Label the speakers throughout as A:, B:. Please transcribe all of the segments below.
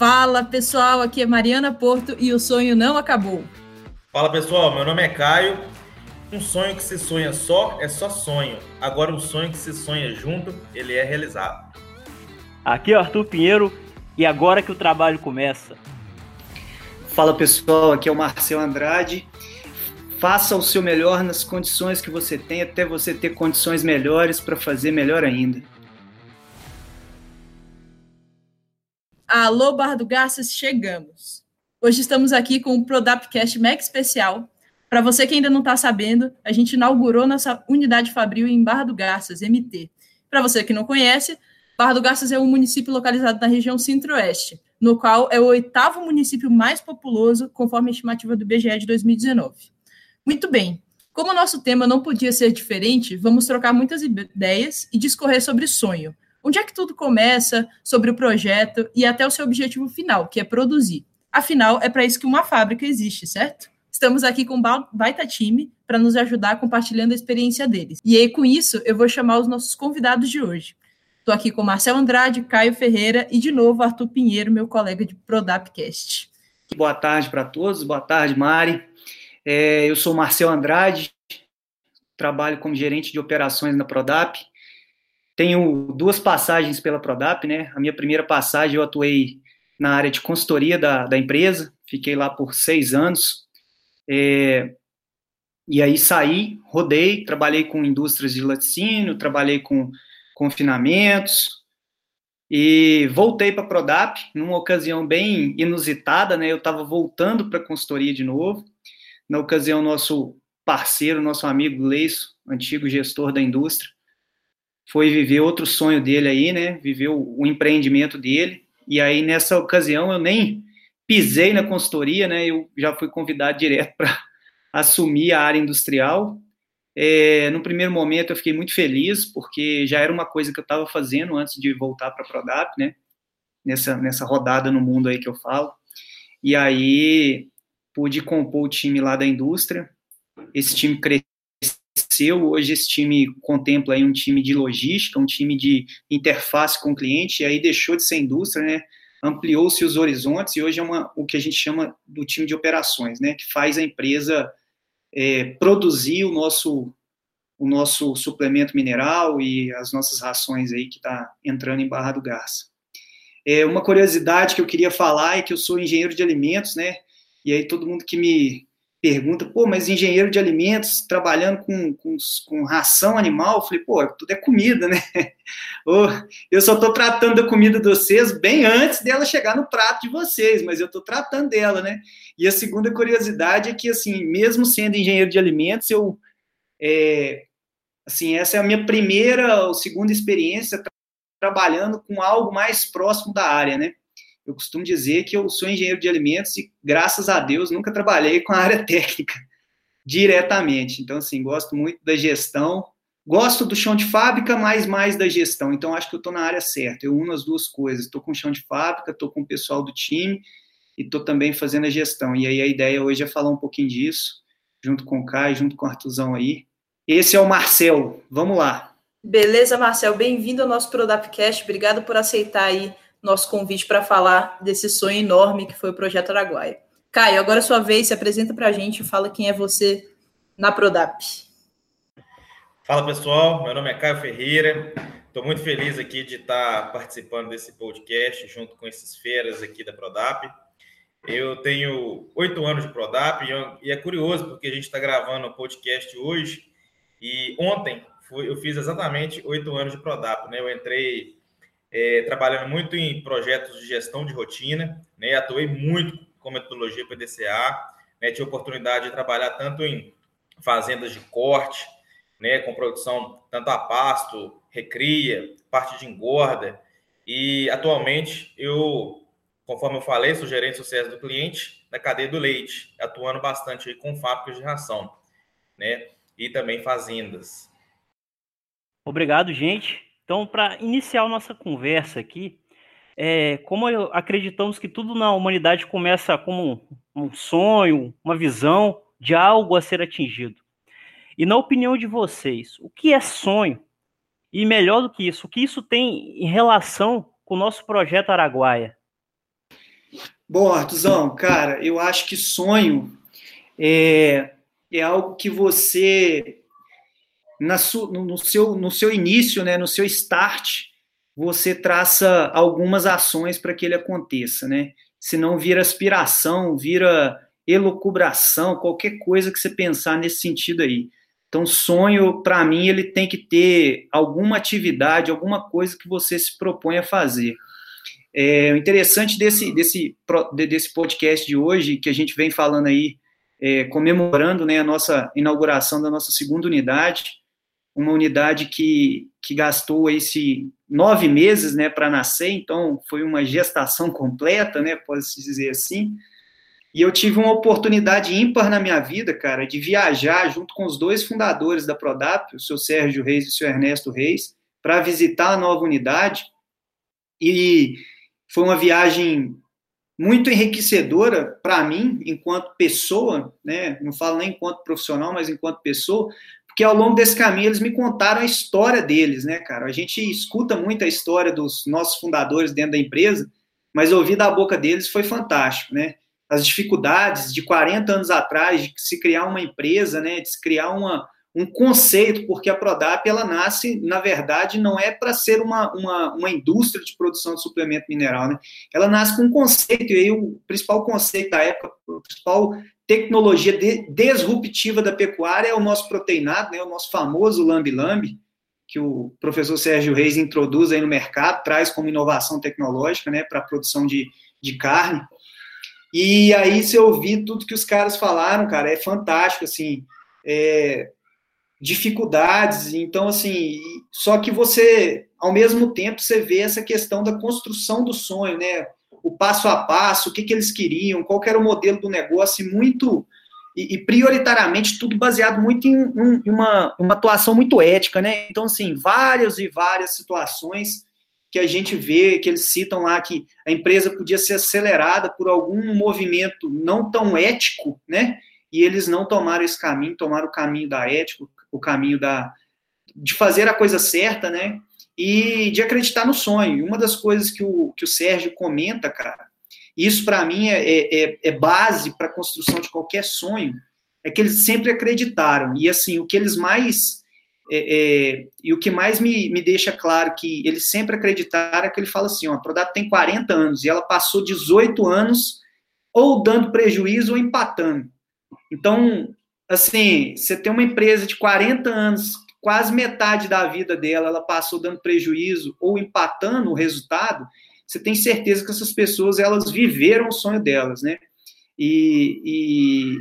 A: Fala pessoal, aqui é Mariana Porto e o sonho não acabou.
B: Fala pessoal, meu nome é Caio. Um sonho que se sonha só é só sonho. Agora, um sonho que se sonha junto, ele é realizado.
C: Aqui é o Arthur Pinheiro e agora que o trabalho começa.
D: Fala pessoal, aqui é o Marcel Andrade. Faça o seu melhor nas condições que você tem, até você ter condições melhores para fazer melhor ainda.
A: Alô, Barra do Garças, chegamos. Hoje estamos aqui com o Prodapcast Mac especial. Para você que ainda não está sabendo, a gente inaugurou nossa unidade fabril em Barra do Garças, MT. Para você que não conhece, Barra do Garças é um município localizado na região centro-oeste, no qual é o oitavo município mais populoso, conforme a estimativa do BGE de 2019. Muito bem, como o nosso tema não podia ser diferente, vamos trocar muitas ideias e discorrer sobre sonho. Onde é que tudo começa, sobre o projeto e até o seu objetivo final, que é produzir. Afinal, é para isso que uma fábrica existe, certo? Estamos aqui com um baita time para nos ajudar compartilhando a experiência deles. E aí, com isso, eu vou chamar os nossos convidados de hoje. Estou aqui com Marcelo Andrade, Caio Ferreira e, de novo, Arthur Pinheiro, meu colega de Prodapcast.
D: Boa tarde para todos, boa tarde, Mari. É, eu sou Marcelo Andrade, trabalho como gerente de operações na Prodap. Tenho duas passagens pela Prodap, né? A minha primeira passagem eu atuei na área de consultoria da, da empresa, fiquei lá por seis anos. É, e aí saí, rodei, trabalhei com indústrias de laticínio, trabalhei com confinamentos, e voltei para a Prodap numa ocasião bem inusitada, né? Eu estava voltando para a consultoria de novo. Na ocasião, nosso parceiro, nosso amigo Leiso, antigo gestor da indústria, foi viver outro sonho dele aí, né? Viveu o empreendimento dele. E aí, nessa ocasião, eu nem pisei na consultoria, né? Eu já fui convidado direto para assumir a área industrial. É, no primeiro momento eu fiquei muito feliz, porque já era uma coisa que eu estava fazendo antes de voltar para a Prodap, né? Nessa, nessa rodada no mundo aí que eu falo. E aí pude compor o time lá da indústria. Esse time cresceu, hoje esse time contempla aí um time de logística, um time de interface com o cliente, e aí deixou de ser indústria, né? Ampliou-se os horizontes e hoje é uma, o que a gente chama do time de operações, né? Que faz a empresa é, produzir o nosso o nosso suplemento mineral e as nossas rações aí que está entrando em Barra do Garça. É, uma curiosidade que eu queria falar é que eu sou engenheiro de alimentos, né? E aí todo mundo que me pergunta, pô, mas engenheiro de alimentos trabalhando com, com, com ração animal, eu falei, pô, tudo é comida, né? eu só estou tratando da comida de vocês bem antes dela chegar no prato de vocês, mas eu estou tratando dela, né? E a segunda curiosidade é que, assim, mesmo sendo engenheiro de alimentos, eu é, assim, essa é a minha primeira ou segunda experiência tra trabalhando com algo mais próximo da área, né? Eu costumo dizer que eu sou engenheiro de alimentos e, graças a Deus, nunca trabalhei com a área técnica diretamente. Então, assim, gosto muito da gestão. Gosto do chão de fábrica, mas mais da gestão. Então, acho que eu estou na área certa. Eu uno as duas coisas. Estou com o chão de fábrica, estou com o pessoal do time e estou também fazendo a gestão. E aí a ideia hoje é falar um pouquinho disso, junto com o Caio, junto com o Artuzão aí, esse é o Marcel. Vamos lá.
A: Beleza, Marcel. Bem-vindo ao nosso Prodapcast. Obrigado por aceitar aí nosso convite para falar desse sonho enorme que foi o Projeto Araguaia. Caio, agora é sua vez, se apresenta para a gente e fala quem é você na Prodap.
B: Fala pessoal, meu nome é Caio Ferreira. Estou muito feliz aqui de estar participando desse podcast junto com esses feras aqui da Prodap. Eu tenho oito anos de Prodap e é curioso porque a gente está gravando o podcast hoje e ontem eu fiz exatamente oito anos de Prodap, né? Eu entrei é, trabalhando muito em projetos de gestão de rotina, né? Atuei muito com metodologia PDCA, né? Tive oportunidade de trabalhar tanto em fazendas de corte, né? Com produção tanto a pasto, recria, parte de engorda. E atualmente eu, conforme eu falei, sou gerente de sucesso do cliente da cadeia do leite, atuando bastante com fábricas de ração, né? e também fazendas.
C: Obrigado, gente. Então, para iniciar a nossa conversa aqui, é, como acreditamos que tudo na humanidade começa como um sonho, uma visão de algo a ser atingido. E na opinião de vocês, o que é sonho? E melhor do que isso, o que isso tem em relação com o nosso projeto Araguaia?
D: Bom, Artuzão, cara, eu acho que sonho é, é algo que você, na su, no, seu, no seu início, né, no seu start, você traça algumas ações para que ele aconteça, né? Senão vira aspiração, vira elucubração, qualquer coisa que você pensar nesse sentido aí. Então, sonho, para mim, ele tem que ter alguma atividade, alguma coisa que você se propõe a fazer. É, o interessante desse, desse, desse podcast de hoje, que a gente vem falando aí, é, comemorando né, a nossa inauguração da nossa segunda unidade, uma unidade que, que gastou esse nove meses né, para nascer, então foi uma gestação completa, né, pode-se dizer assim. E eu tive uma oportunidade ímpar na minha vida, cara, de viajar junto com os dois fundadores da Prodap, o seu Sérgio Reis e o seu Ernesto Reis, para visitar a nova unidade. E foi uma viagem muito enriquecedora para mim, enquanto pessoa, né? Não falo nem enquanto profissional, mas enquanto pessoa, porque ao longo desse caminho eles me contaram a história deles, né, cara? A gente escuta muito a história dos nossos fundadores dentro da empresa, mas ouvir da boca deles foi fantástico, né? As dificuldades de 40 anos atrás de se criar uma empresa, né, de se criar uma, um conceito, porque a Prodap ela nasce, na verdade, não é para ser uma, uma, uma indústria de produção de suplemento mineral, né? Ela nasce com um conceito, e aí o principal conceito da época, a principal tecnologia de, disruptiva da pecuária é o nosso proteinado, né? O nosso famoso lambi-lambi, que o professor Sérgio Reis introduz aí no mercado, traz como inovação tecnológica, né, para a produção de, de carne. E aí, se ouvir tudo que os caras falaram, cara, é fantástico, assim, é, dificuldades. Então, assim, só que você, ao mesmo tempo, você vê essa questão da construção do sonho, né? O passo a passo, o que, que eles queriam, qual que era o modelo do negócio, muito e, e prioritariamente tudo baseado muito em, um, em uma, uma atuação muito ética, né? Então, assim, várias e várias situações que a gente vê, que eles citam lá que a empresa podia ser acelerada por algum movimento não tão ético, né? E eles não tomaram esse caminho, tomaram o caminho da ética, o caminho da de fazer a coisa certa, né? E de acreditar no sonho. Uma das coisas que o, que o Sérgio comenta, cara, isso para mim é, é, é, é base para a construção de qualquer sonho, é que eles sempre acreditaram. E assim, o que eles mais. É, é, e o que mais me, me deixa claro que eles sempre acreditaram é que ele fala assim: ó, a Prodap tem 40 anos e ela passou 18 anos ou dando prejuízo ou empatando. Então, assim, você tem uma empresa de 40 anos, quase metade da vida dela, ela passou dando prejuízo ou empatando o resultado, você tem certeza que essas pessoas, elas viveram o sonho delas, né? E, e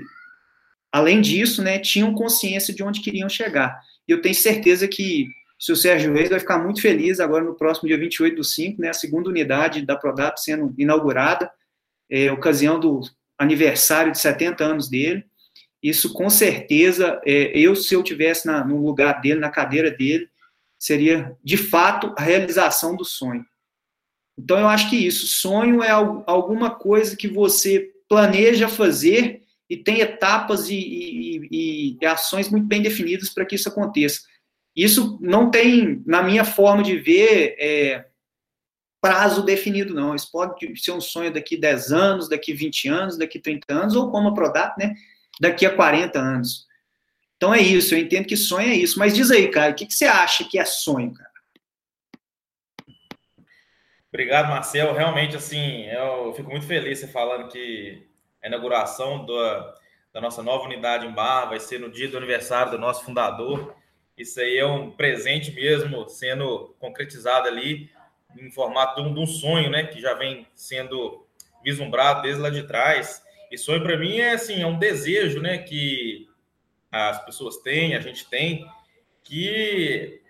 D: além disso, né, tinham consciência de onde queriam chegar. E eu tenho certeza que o seu Sérgio Reis vai ficar muito feliz agora no próximo dia 28 do 5, né, a segunda unidade da Prodap sendo inaugurada, é, ocasião do aniversário de 70 anos dele. Isso com certeza, é, eu se eu tivesse na, no lugar dele, na cadeira dele, seria de fato a realização do sonho. Então eu acho que isso, sonho é alguma coisa que você planeja fazer e tem etapas e, e, e ações muito bem definidas para que isso aconteça. Isso não tem, na minha forma de ver, é, prazo definido, não. Isso pode ser um sonho daqui 10 anos, daqui 20 anos, daqui 30 anos, ou como a Prodap, né? Daqui a 40 anos. Então é isso, eu entendo que sonho é isso. Mas diz aí, cara, o que, que você acha que é sonho, cara?
B: Obrigado, Marcel. Realmente, assim, eu fico muito feliz você falando que a inauguração da, da nossa nova unidade em Barra vai ser no dia do aniversário do nosso fundador. Isso aí é um presente mesmo sendo concretizado ali em formato de um, de um sonho, né, que já vem sendo vislumbrado desde lá de trás. E sonho para mim é assim, é um desejo, né, que as pessoas têm, a gente tem, que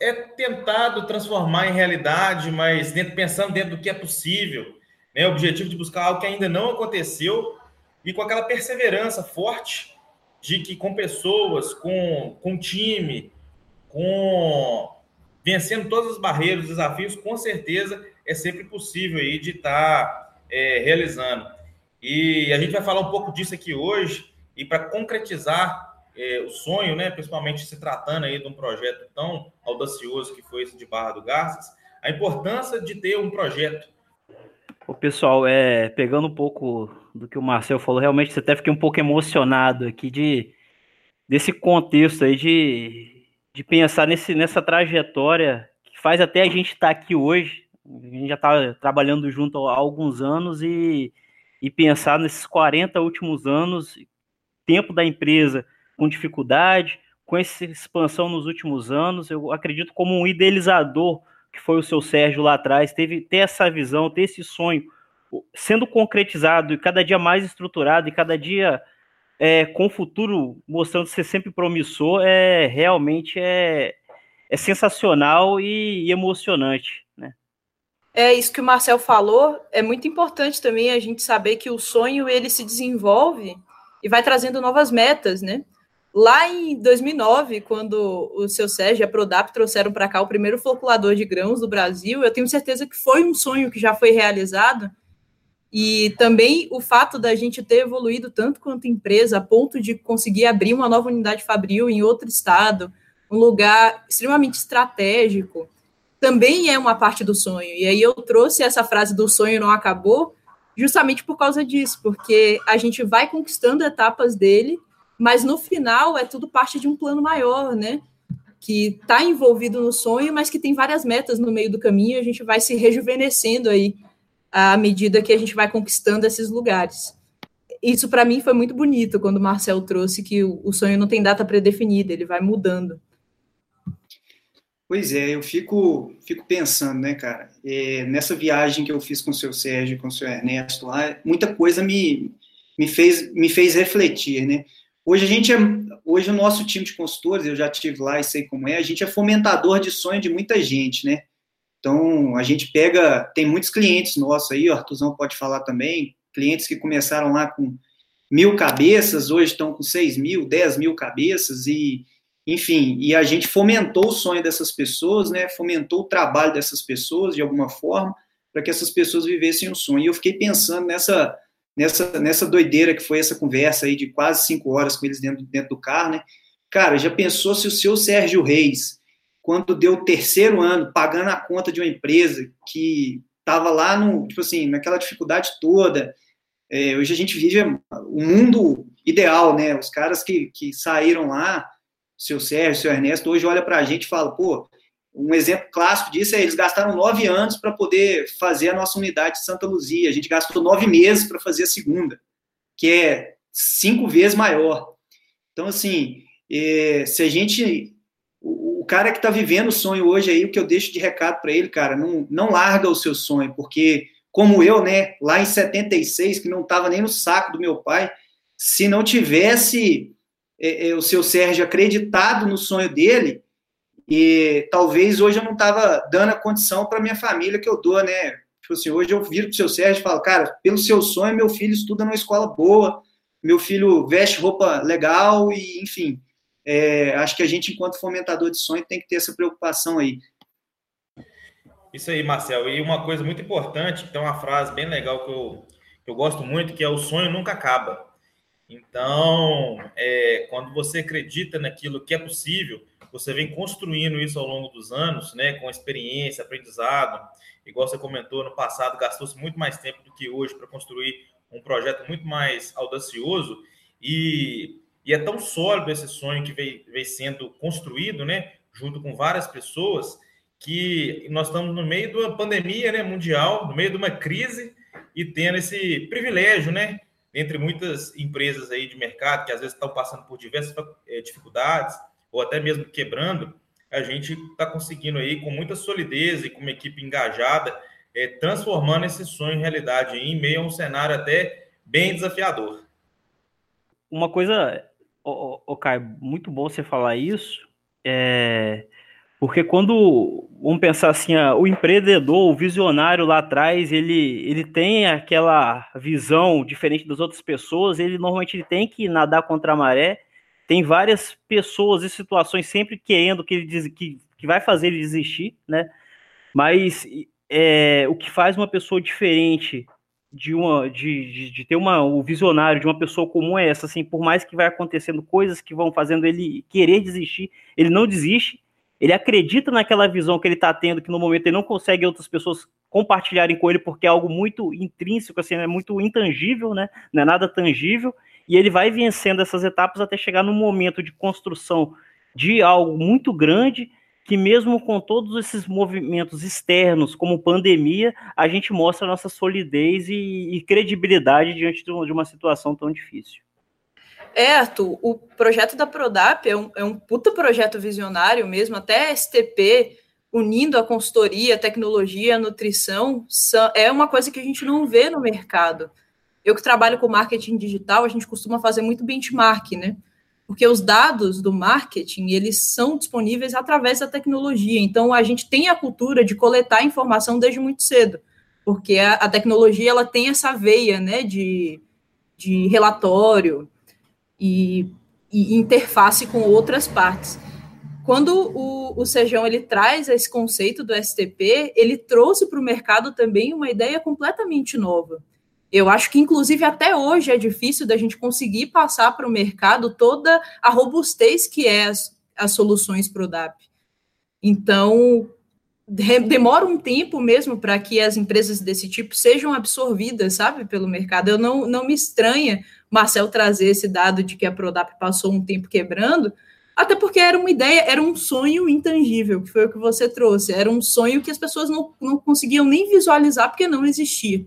B: é tentado transformar em realidade, mas dentro, pensando dentro do que é possível, né, o objetivo de buscar algo que ainda não aconteceu e com aquela perseverança forte de que com pessoas, com, com time, com vencendo todas as barreiras, desafios, com certeza é sempre possível aí de estar tá é, realizando. E a gente vai falar um pouco disso aqui hoje, e para concretizar é, o sonho, né, principalmente se tratando aí de um projeto tão audacioso que foi esse de Barra do Garças, a importância de ter um projeto.
C: O pessoal, é, pegando um pouco do que o Marcel falou, realmente você até fiquei um pouco emocionado aqui de desse contexto aí de, de pensar nesse, nessa trajetória que faz até a gente estar tá aqui hoje. A gente já está trabalhando junto há alguns anos e, e pensar nesses 40 últimos anos, tempo da empresa com dificuldade, com essa expansão nos últimos anos, eu acredito como um idealizador que foi o seu Sérgio lá atrás, teve ter essa visão, ter esse sonho sendo concretizado e cada dia mais estruturado e cada dia é, com o futuro mostrando ser sempre promissor, é realmente é, é sensacional e, e emocionante, né?
A: É isso que o Marcel falou. É muito importante também a gente saber que o sonho ele se desenvolve e vai trazendo novas metas, né? Lá em 2009, quando o seu Sérgio e a Prodap trouxeram para cá o primeiro floculador de grãos do Brasil, eu tenho certeza que foi um sonho que já foi realizado. E também o fato da gente ter evoluído tanto quanto empresa, a ponto de conseguir abrir uma nova unidade fabril em outro estado, um lugar extremamente estratégico, também é uma parte do sonho. E aí eu trouxe essa frase do sonho não acabou, justamente por causa disso, porque a gente vai conquistando etapas dele mas no final é tudo parte de um plano maior, né? Que está envolvido no sonho, mas que tem várias metas no meio do caminho, a gente vai se rejuvenescendo aí à medida que a gente vai conquistando esses lugares. Isso para mim foi muito bonito quando o Marcel trouxe que o sonho não tem data predefinida, ele vai mudando.
D: Pois é, eu fico, fico pensando, né, cara? É, nessa viagem que eu fiz com o seu Sérgio, com o seu Ernesto lá, muita coisa me, me, fez, me fez refletir, né? Hoje a gente é, hoje o nosso time de consultores, eu já tive lá e sei como é, a gente é fomentador de sonho de muita gente, né? Então a gente pega, tem muitos clientes nossos aí, o Artuzão pode falar também, clientes que começaram lá com mil cabeças, hoje estão com seis mil, dez mil cabeças e enfim, e a gente fomentou o sonho dessas pessoas, né? Fomentou o trabalho dessas pessoas de alguma forma para que essas pessoas vivessem o sonho. E eu fiquei pensando nessa nessa, nessa doideira que foi essa conversa aí de quase cinco horas com eles dentro, dentro do carro, né? Cara, já pensou se o seu Sérgio Reis, quando deu o terceiro ano pagando a conta de uma empresa que estava lá no, tipo assim, naquela dificuldade toda, é, hoje a gente vive o mundo ideal, né? Os caras que, que saíram lá, seu Sérgio, seu Ernesto, hoje olha para a gente e fala, pô, um exemplo clássico disso é eles gastaram nove anos para poder fazer a nossa unidade de Santa Luzia. A gente gastou nove meses para fazer a segunda, que é cinco vezes maior. Então, assim, é, se a gente. O, o cara que está vivendo o sonho hoje aí, o que eu deixo de recado para ele, cara, não, não larga o seu sonho, porque, como eu, né, lá em 76, que não estava nem no saco do meu pai, se não tivesse é, é, o seu Sérgio acreditado no sonho dele e talvez hoje eu não estava dando a condição para minha família que eu dou, né? Tipo assim, hoje eu viro para o seu Sérgio e falo, cara, pelo seu sonho, meu filho estuda numa escola boa, meu filho veste roupa legal e, enfim, é, acho que a gente, enquanto fomentador de sonho, tem que ter essa preocupação aí.
B: Isso aí, Marcel. E uma coisa muito importante, tem uma frase bem legal que eu, que eu gosto muito, que é o sonho nunca acaba. Então, é, quando você acredita naquilo que é possível, você vem construindo isso ao longo dos anos, né, com experiência, aprendizado. Igual você comentou, no passado gastou-se muito mais tempo do que hoje para construir um projeto muito mais audacioso e, e é tão sólido esse sonho que vem, vem sendo construído, né, junto com várias pessoas, que nós estamos no meio de uma pandemia né, mundial, no meio de uma crise e tendo esse privilégio, né, entre muitas empresas aí de mercado que às vezes estão passando por diversas eh, dificuldades, ou até mesmo quebrando, a gente está conseguindo aí, com muita solidez e com uma equipe engajada, é, transformando esse sonho em realidade em meio a um cenário até bem desafiador.
C: Uma coisa, o, o, Caio, muito bom você falar isso, é, porque quando, vamos pensar assim, o empreendedor, o visionário lá atrás, ele, ele tem aquela visão diferente das outras pessoas, ele normalmente ele tem que nadar contra a maré, tem várias pessoas e situações sempre querendo que ele diz que, que vai fazer ele desistir, né? Mas é, o que faz uma pessoa diferente de uma de, de, de, ter uma o visionário de uma pessoa comum é essa assim por mais que vai acontecendo coisas que vão fazendo ele querer desistir ele não desiste Ele acredita naquela visão que ele está tendo, que no momento ele não consegue outras pessoas compartilharem com ele, porque é algo muito intrínseco, assim, é muito intangível, né? Não é nada tangível. E ele vai vencendo essas etapas até chegar no momento de construção de algo muito grande que mesmo com todos esses movimentos externos, como pandemia, a gente mostra nossa solidez e, e credibilidade diante de uma situação tão difícil.
A: É, Arthur, o projeto da Prodap é um, é um puta projeto visionário mesmo, até STP, unindo a consultoria, a tecnologia, a nutrição, é uma coisa que a gente não vê no mercado. Eu que trabalho com marketing digital, a gente costuma fazer muito benchmark, né? Porque os dados do marketing, eles são disponíveis através da tecnologia. Então, a gente tem a cultura de coletar informação desde muito cedo, porque a, a tecnologia, ela tem essa veia, né, de, de relatório, e, e interface com outras partes. Quando o, o ele traz esse conceito do STP, ele trouxe para o mercado também uma ideia completamente nova. Eu acho que, inclusive, até hoje é difícil da gente conseguir passar para o mercado toda a robustez que é as, as soluções ProDAP. Então, demora um tempo mesmo para que as empresas desse tipo sejam absorvidas, sabe, pelo mercado. Eu não, não me estranha Marcel trazer esse dado de que a Prodap passou um tempo quebrando, até porque era uma ideia, era um sonho intangível, que foi o que você trouxe, era um sonho que as pessoas não, não conseguiam nem visualizar porque não existia.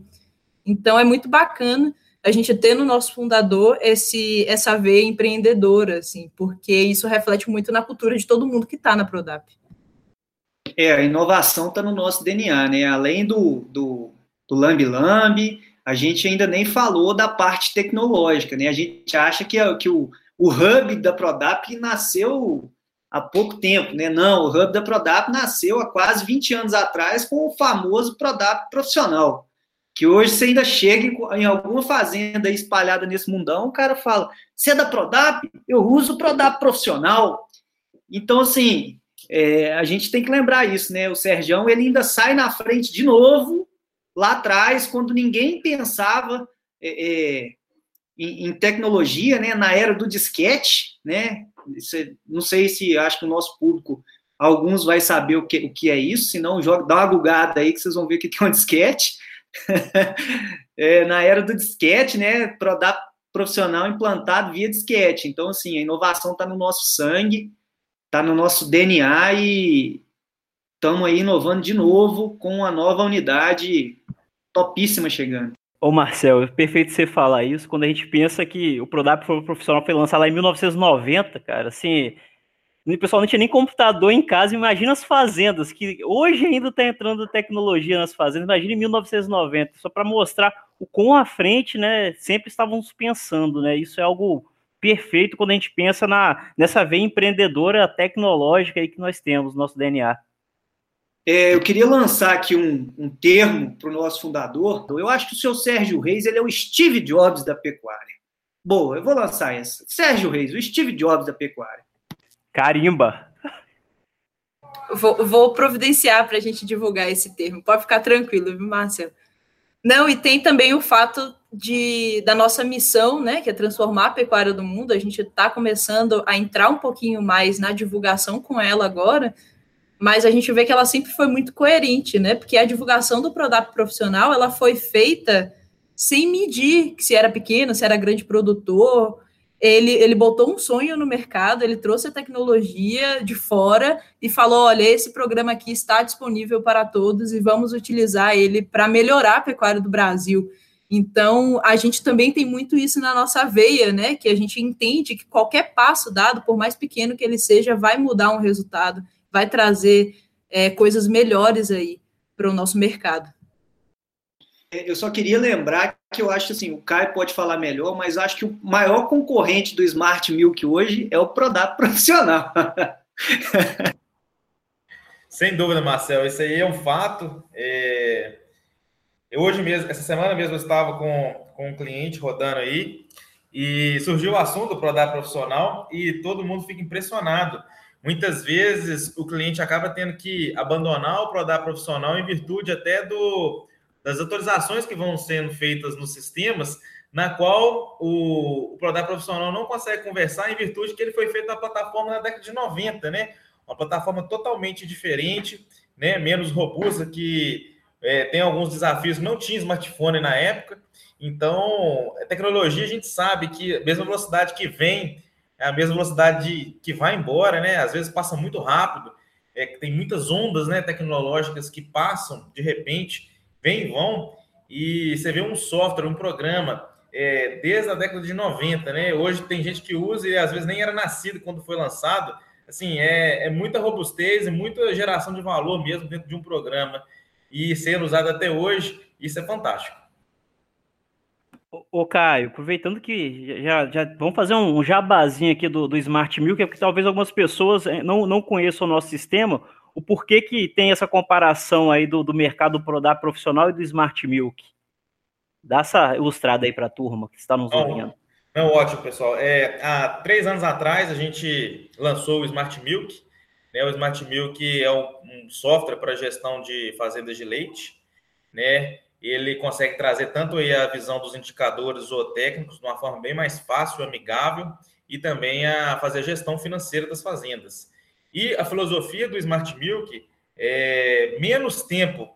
A: Então é muito bacana a gente ter no nosso fundador esse essa veia empreendedora, assim, porque isso reflete muito na cultura de todo mundo que está na Prodap.
D: É, a inovação está no nosso DNA, né? Além do, do, do Lambi Lambi, a gente ainda nem falou da parte tecnológica, né? A gente acha que, que o, o hub da Prodap nasceu há pouco tempo, né? Não, o hub da Prodap nasceu há quase 20 anos atrás com o famoso Prodap profissional, que hoje você ainda chega em, alguma fazenda espalhada nesse mundão, o cara fala, você é da Prodap? Eu uso o Prodap profissional. Então, assim, é, a gente tem que lembrar isso, né? O Sergião, ele ainda sai na frente de novo lá atrás, quando ninguém pensava é, é, em, em, tecnologia, né, na era do disquete, né, não sei se, acho que o nosso público, alguns vai saber o que, o que é isso, se não, joga, dá uma bugada aí que vocês vão ver o que é um disquete. é, na era do disquete, né, dar profissional implantado via disquete. Então, assim, a inovação está no nosso sangue, está no nosso DNA e estamos aí inovando de novo com a nova unidade topíssima chegando.
C: Ô Marcel, é perfeito você falar isso, quando a gente pensa que o Prodap profissional foi lançado lá em 1990, cara, assim, o pessoal não tinha nem computador em casa, imagina as fazendas, que hoje ainda está entrando tecnologia nas fazendas, imagina em 1990, só para mostrar o quão à frente, né, sempre estávamos pensando, né, isso é algo perfeito quando a gente pensa na, nessa veia empreendedora tecnológica aí que nós temos, nosso DNA.
D: É, eu queria lançar aqui um, um termo para o nosso fundador. Eu acho que o seu Sérgio Reis ele é o Steve Jobs da pecuária. Boa, eu vou lançar essa. Sérgio Reis, o Steve Jobs da pecuária.
C: Carimba!
A: Vou, vou providenciar para a gente divulgar esse termo. Pode ficar tranquilo, viu, Márcia? Não, e tem também o fato de, da nossa missão, né, que é transformar a pecuária do mundo. A gente está começando a entrar um pouquinho mais na divulgação com ela agora, mas a gente vê que ela sempre foi muito coerente, né? Porque a divulgação do produto profissional ela foi feita sem medir se era pequeno, se era grande produtor. Ele, ele botou um sonho no mercado, ele trouxe a tecnologia de fora e falou: olha, esse programa aqui está disponível para todos e vamos utilizar ele para melhorar a pecuária do Brasil. Então, a gente também tem muito isso na nossa veia, né? Que a gente entende que qualquer passo dado, por mais pequeno que ele seja, vai mudar um resultado vai trazer é, coisas melhores aí para o nosso mercado.
D: Eu só queria lembrar que eu acho assim, o Caio pode falar melhor, mas acho que o maior concorrente do Smart Milk hoje é o Prodap profissional.
B: Sem dúvida, Marcel, isso aí é um fato. É... Eu hoje mesmo, essa semana mesmo, eu estava com, com um cliente rodando aí e surgiu o assunto do Prodap profissional e todo mundo fica impressionado muitas vezes o cliente acaba tendo que abandonar o Prodap profissional em virtude até do, das atualizações que vão sendo feitas nos sistemas, na qual o, o profissional não consegue conversar em virtude que ele foi feito na plataforma na década de 90, né? uma plataforma totalmente diferente, né, menos robusta, que é, tem alguns desafios, não tinha smartphone na época, então, a tecnologia a gente sabe que a mesma velocidade que vem é a mesma velocidade que vai embora, né? Às vezes passa muito rápido, é, tem muitas ondas né, tecnológicas que passam de repente, vêm e vão, e você vê um software, um programa, é, desde a década de 90, né? Hoje tem gente que usa e às vezes nem era nascido quando foi lançado. Assim, é, é muita robustez e muita geração de valor mesmo dentro de um programa. E sendo usado até hoje, isso é fantástico.
C: Ô, Caio, aproveitando que já, já vamos fazer um jabazinho aqui do, do Smart Milk, é porque talvez algumas pessoas eh, não, não conheçam o nosso sistema, o porquê que tem essa comparação aí do, do mercado Prodap profissional e do Smart Milk. Dá essa ilustrada aí para a turma que está nos ouvindo.
B: Não, ótimo, pessoal. É, há três anos atrás a gente lançou o Smart Milk. Né? O Smart Milk é um, um software para gestão de fazendas de leite, né? Ele consegue trazer tanto a visão dos indicadores zootécnicos de uma forma bem mais fácil, amigável, e também a fazer a gestão financeira das fazendas. E a filosofia do Smart Milk é menos tempo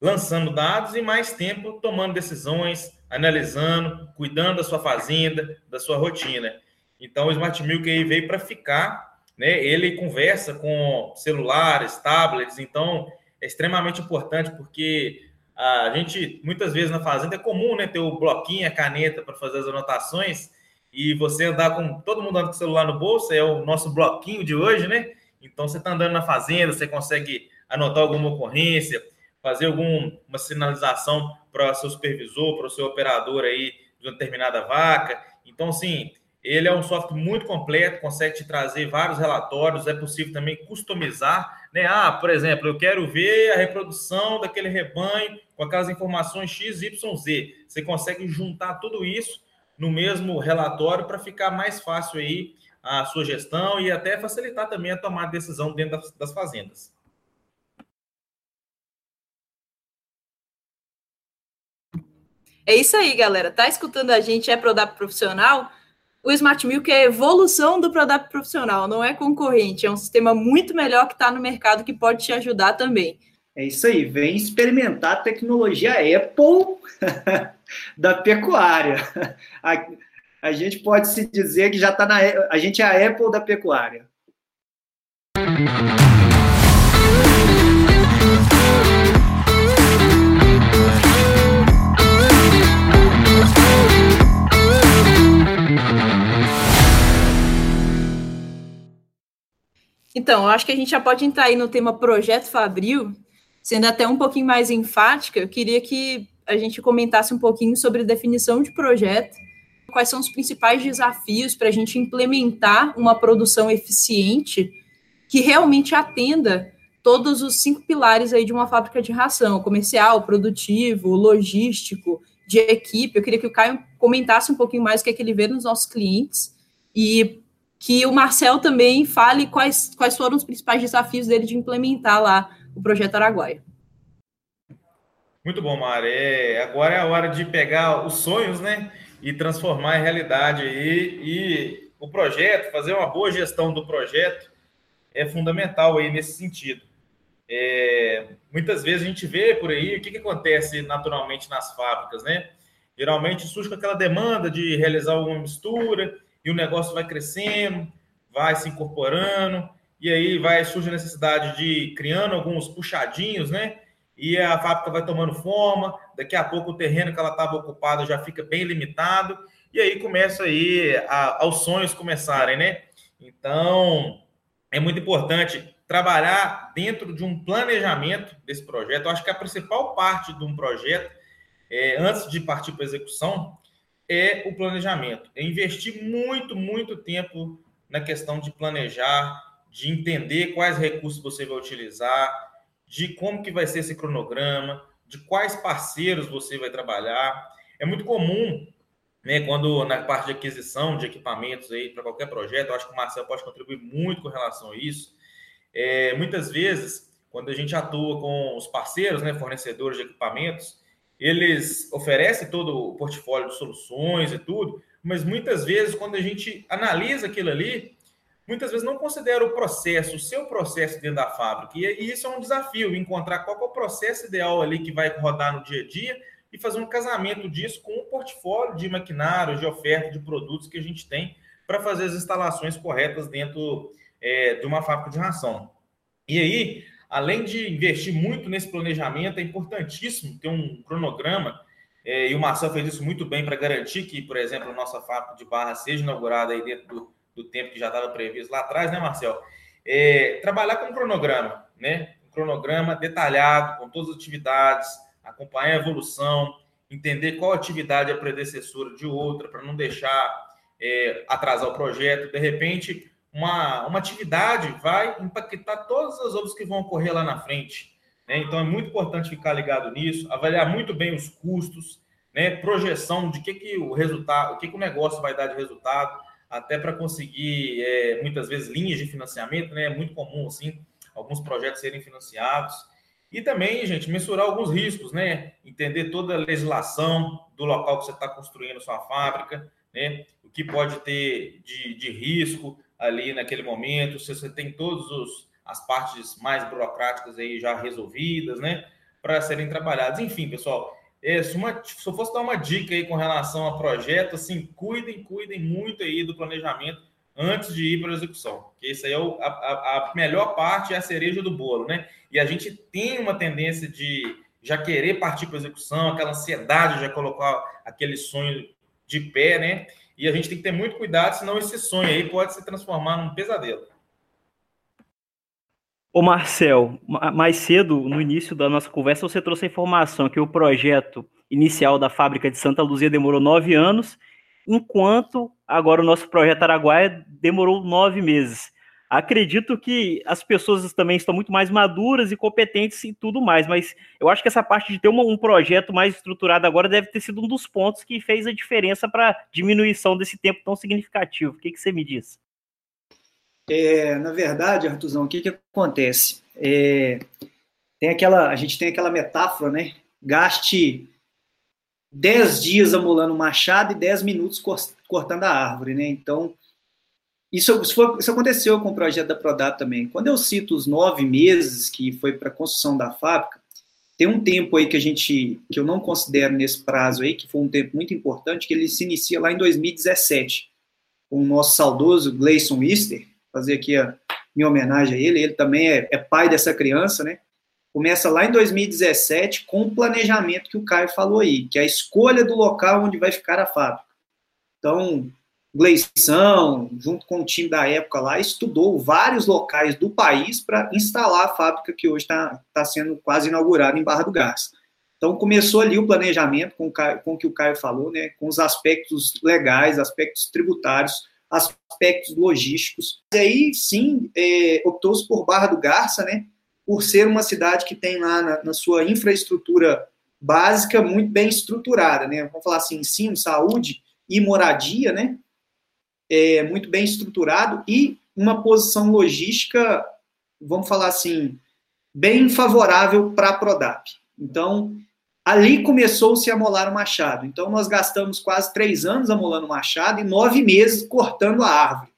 B: lançando dados e mais tempo tomando decisões, analisando, cuidando da sua fazenda, da sua rotina. Então, o Smart Milk aí veio para ficar, né? Ele conversa com celulares, tablets, então é extremamente importante porque a gente, muitas vezes na fazenda, é comum né, ter o bloquinho, a caneta para fazer as anotações, e você andar com todo mundo andando com o celular no bolso, é o nosso bloquinho de hoje, né? Então você está andando na fazenda, você consegue anotar alguma ocorrência, fazer alguma sinalização para o seu supervisor, para o seu operador aí de uma determinada vaca. Então, assim, ele é um software muito completo, consegue te trazer vários relatórios, é possível também customizar, né? Ah, por exemplo, eu quero ver a reprodução daquele rebanho com aquelas informações X, Y, Z. Você consegue juntar tudo isso no mesmo relatório para ficar mais fácil aí a sua gestão e até facilitar também a tomar decisão dentro das, das fazendas.
A: É isso aí, galera. Tá escutando a gente? É Prodap Profissional? O Smart Milk é a evolução do Prodap Profissional, não é concorrente. É um sistema muito melhor que está no mercado que pode te ajudar também.
D: É isso aí, vem experimentar a tecnologia Apple da pecuária. A, a, gente pode se dizer que já está na. A gente é a Apple da pecuária.
A: Então, eu acho que a gente já pode entrar aí no tema Projeto Fabril, Sendo até um pouquinho mais enfática, eu queria que a gente comentasse um pouquinho sobre definição de projeto, quais são os principais desafios para a gente implementar uma produção eficiente que realmente atenda todos os cinco pilares aí de uma fábrica de ração, comercial, produtivo, logístico, de equipe. Eu queria que o Caio comentasse um pouquinho mais o que é que ele vê nos nossos clientes e que o Marcel também fale quais, quais foram os principais desafios dele de implementar lá o projeto Araguaia.
B: Muito bom, Mari. É, agora é a hora de pegar os sonhos, né? E transformar em realidade aí. E o projeto, fazer uma boa gestão do projeto é fundamental aí nesse sentido. É, muitas vezes a gente vê por aí o que, que acontece naturalmente nas fábricas, né? Geralmente surge com aquela demanda de realizar uma mistura e o negócio vai crescendo, vai se incorporando, e aí vai surge a necessidade de criando alguns puxadinhos, né? E a fábrica vai tomando forma, daqui a pouco o terreno que ela estava ocupada já fica bem limitado, e aí começa aí aos sonhos começarem, né? Então, é muito importante trabalhar dentro de um planejamento desse projeto. Eu acho que a principal parte de um projeto, é, antes de partir para a execução, é o planejamento. Investir muito, muito tempo na questão de planejar, de entender quais recursos você vai utilizar, de como que vai ser esse cronograma, de quais parceiros você vai trabalhar. É muito comum, né, quando na parte de aquisição de equipamentos aí para qualquer projeto, eu acho que o Marcel pode contribuir muito com relação a isso. É, muitas vezes, quando a gente atua com os parceiros, né, fornecedores de equipamentos, eles oferecem todo o portfólio de soluções e tudo, mas muitas vezes, quando a gente analisa aquilo ali, muitas vezes não considera o processo, o seu processo dentro da fábrica. E, isso é um desafio, encontrar qual é o processo ideal ali que vai rodar no dia a dia e fazer um casamento disso com o portfólio de maquinários, de oferta de produtos que a gente tem para fazer as instalações corretas dentro é, de uma fábrica de ração. E aí, além de investir muito nesse planejamento, é importantíssimo ter um cronograma, é, e o Marcel fez isso muito bem para garantir que, por exemplo, a nossa fábrica de barra seja inaugurada aí dentro do, do tempo que já estava previsto lá atrás, né, Marcel? É, trabalhar com um cronograma, né? Um cronograma detalhado, com todas as atividades, acompanhar a evolução, entender qual atividade é predecessora de outra, para não deixar é, atrasar o projeto. De repente, uma, uma atividade vai impactar todas as outras que vão ocorrer lá na frente. Né? Então, é muito importante ficar ligado nisso, avaliar muito bem os custos, né? projeção de que, que o resultado, o que, que o negócio vai dar de resultado, até para conseguir, é, muitas vezes, linhas de financiamento, né? É muito comum, assim, alguns projetos serem financiados. E também, gente, mensurar alguns riscos, né? Entender toda a legislação do local que você está construindo sua fábrica, né? O que pode ter de, de risco ali naquele momento, se você tem todas as partes mais burocráticas aí já resolvidas, né? Para serem trabalhadas. Enfim, pessoal, é, se, uma, se eu fosse dar uma dica aí com relação a projeto, assim, cuidem, cuidem muito aí do planejamento antes de ir para a execução. Que isso aí é o, a, a, melhor parte, é a cereja do bolo, né? E a gente tem uma tendência de já querer partir para a execução, aquela ansiedade de já colocar aquele sonho de pé, né? E a gente tem que ter muito cuidado, senão esse sonho aí pode se transformar num pesadelo.
C: Ô Marcel, mais cedo, no início da nossa conversa, você trouxe a informação que o projeto inicial da fábrica de Santa Luzia demorou nove anos, enquanto agora o nosso projeto Araguaia demorou nove meses. Acredito que as pessoas também estão muito mais maduras e competentes e tudo mais, mas eu acho que essa parte de ter uma, um projeto mais estruturado agora deve ter sido um dos pontos que fez a diferença para diminuição desse tempo tão significativo. O que, que você me diz?
D: É, na verdade, Artuzão, o que, que acontece? É, tem aquela, a gente tem aquela metáfora, né? Gaste 10 dias amolando o machado e 10 minutos cortando a árvore, né? Então, isso, isso, foi, isso, aconteceu com o projeto da Prodap também. Quando eu cito os nove meses que foi para a construção da fábrica, tem um tempo aí que a gente, que eu não considero nesse prazo aí, que foi um tempo muito importante, que ele se inicia lá em 2017, com o nosso saudoso Gleison Easter, fazer aqui a minha homenagem a ele, ele também é, é pai dessa criança, né? Começa lá em 2017 com o planejamento que o Caio falou aí, que é a escolha do local onde vai ficar a fábrica. Então, Gleição, junto com o time da época lá, estudou vários locais do país para instalar a fábrica que hoje está tá sendo quase inaugurada em Barra do Garça. Então, começou ali o planejamento, com o, Caio, com o que o Caio falou, né, com os aspectos legais, aspectos tributários, aspectos logísticos. E aí, sim, é, optou-se por Barra do Garça, né, por ser uma cidade que tem lá na, na, sua infraestrutura básica muito bem estruturada, né, vamos falar assim, ensino, saúde e moradia, né, é, muito bem estruturado e uma posição logística, vamos falar assim, bem favorável para a Prodap. Então, Ali começou-se a molar o machado. Então, nós gastamos quase três anos amolando o machado e nove meses cortando a árvore,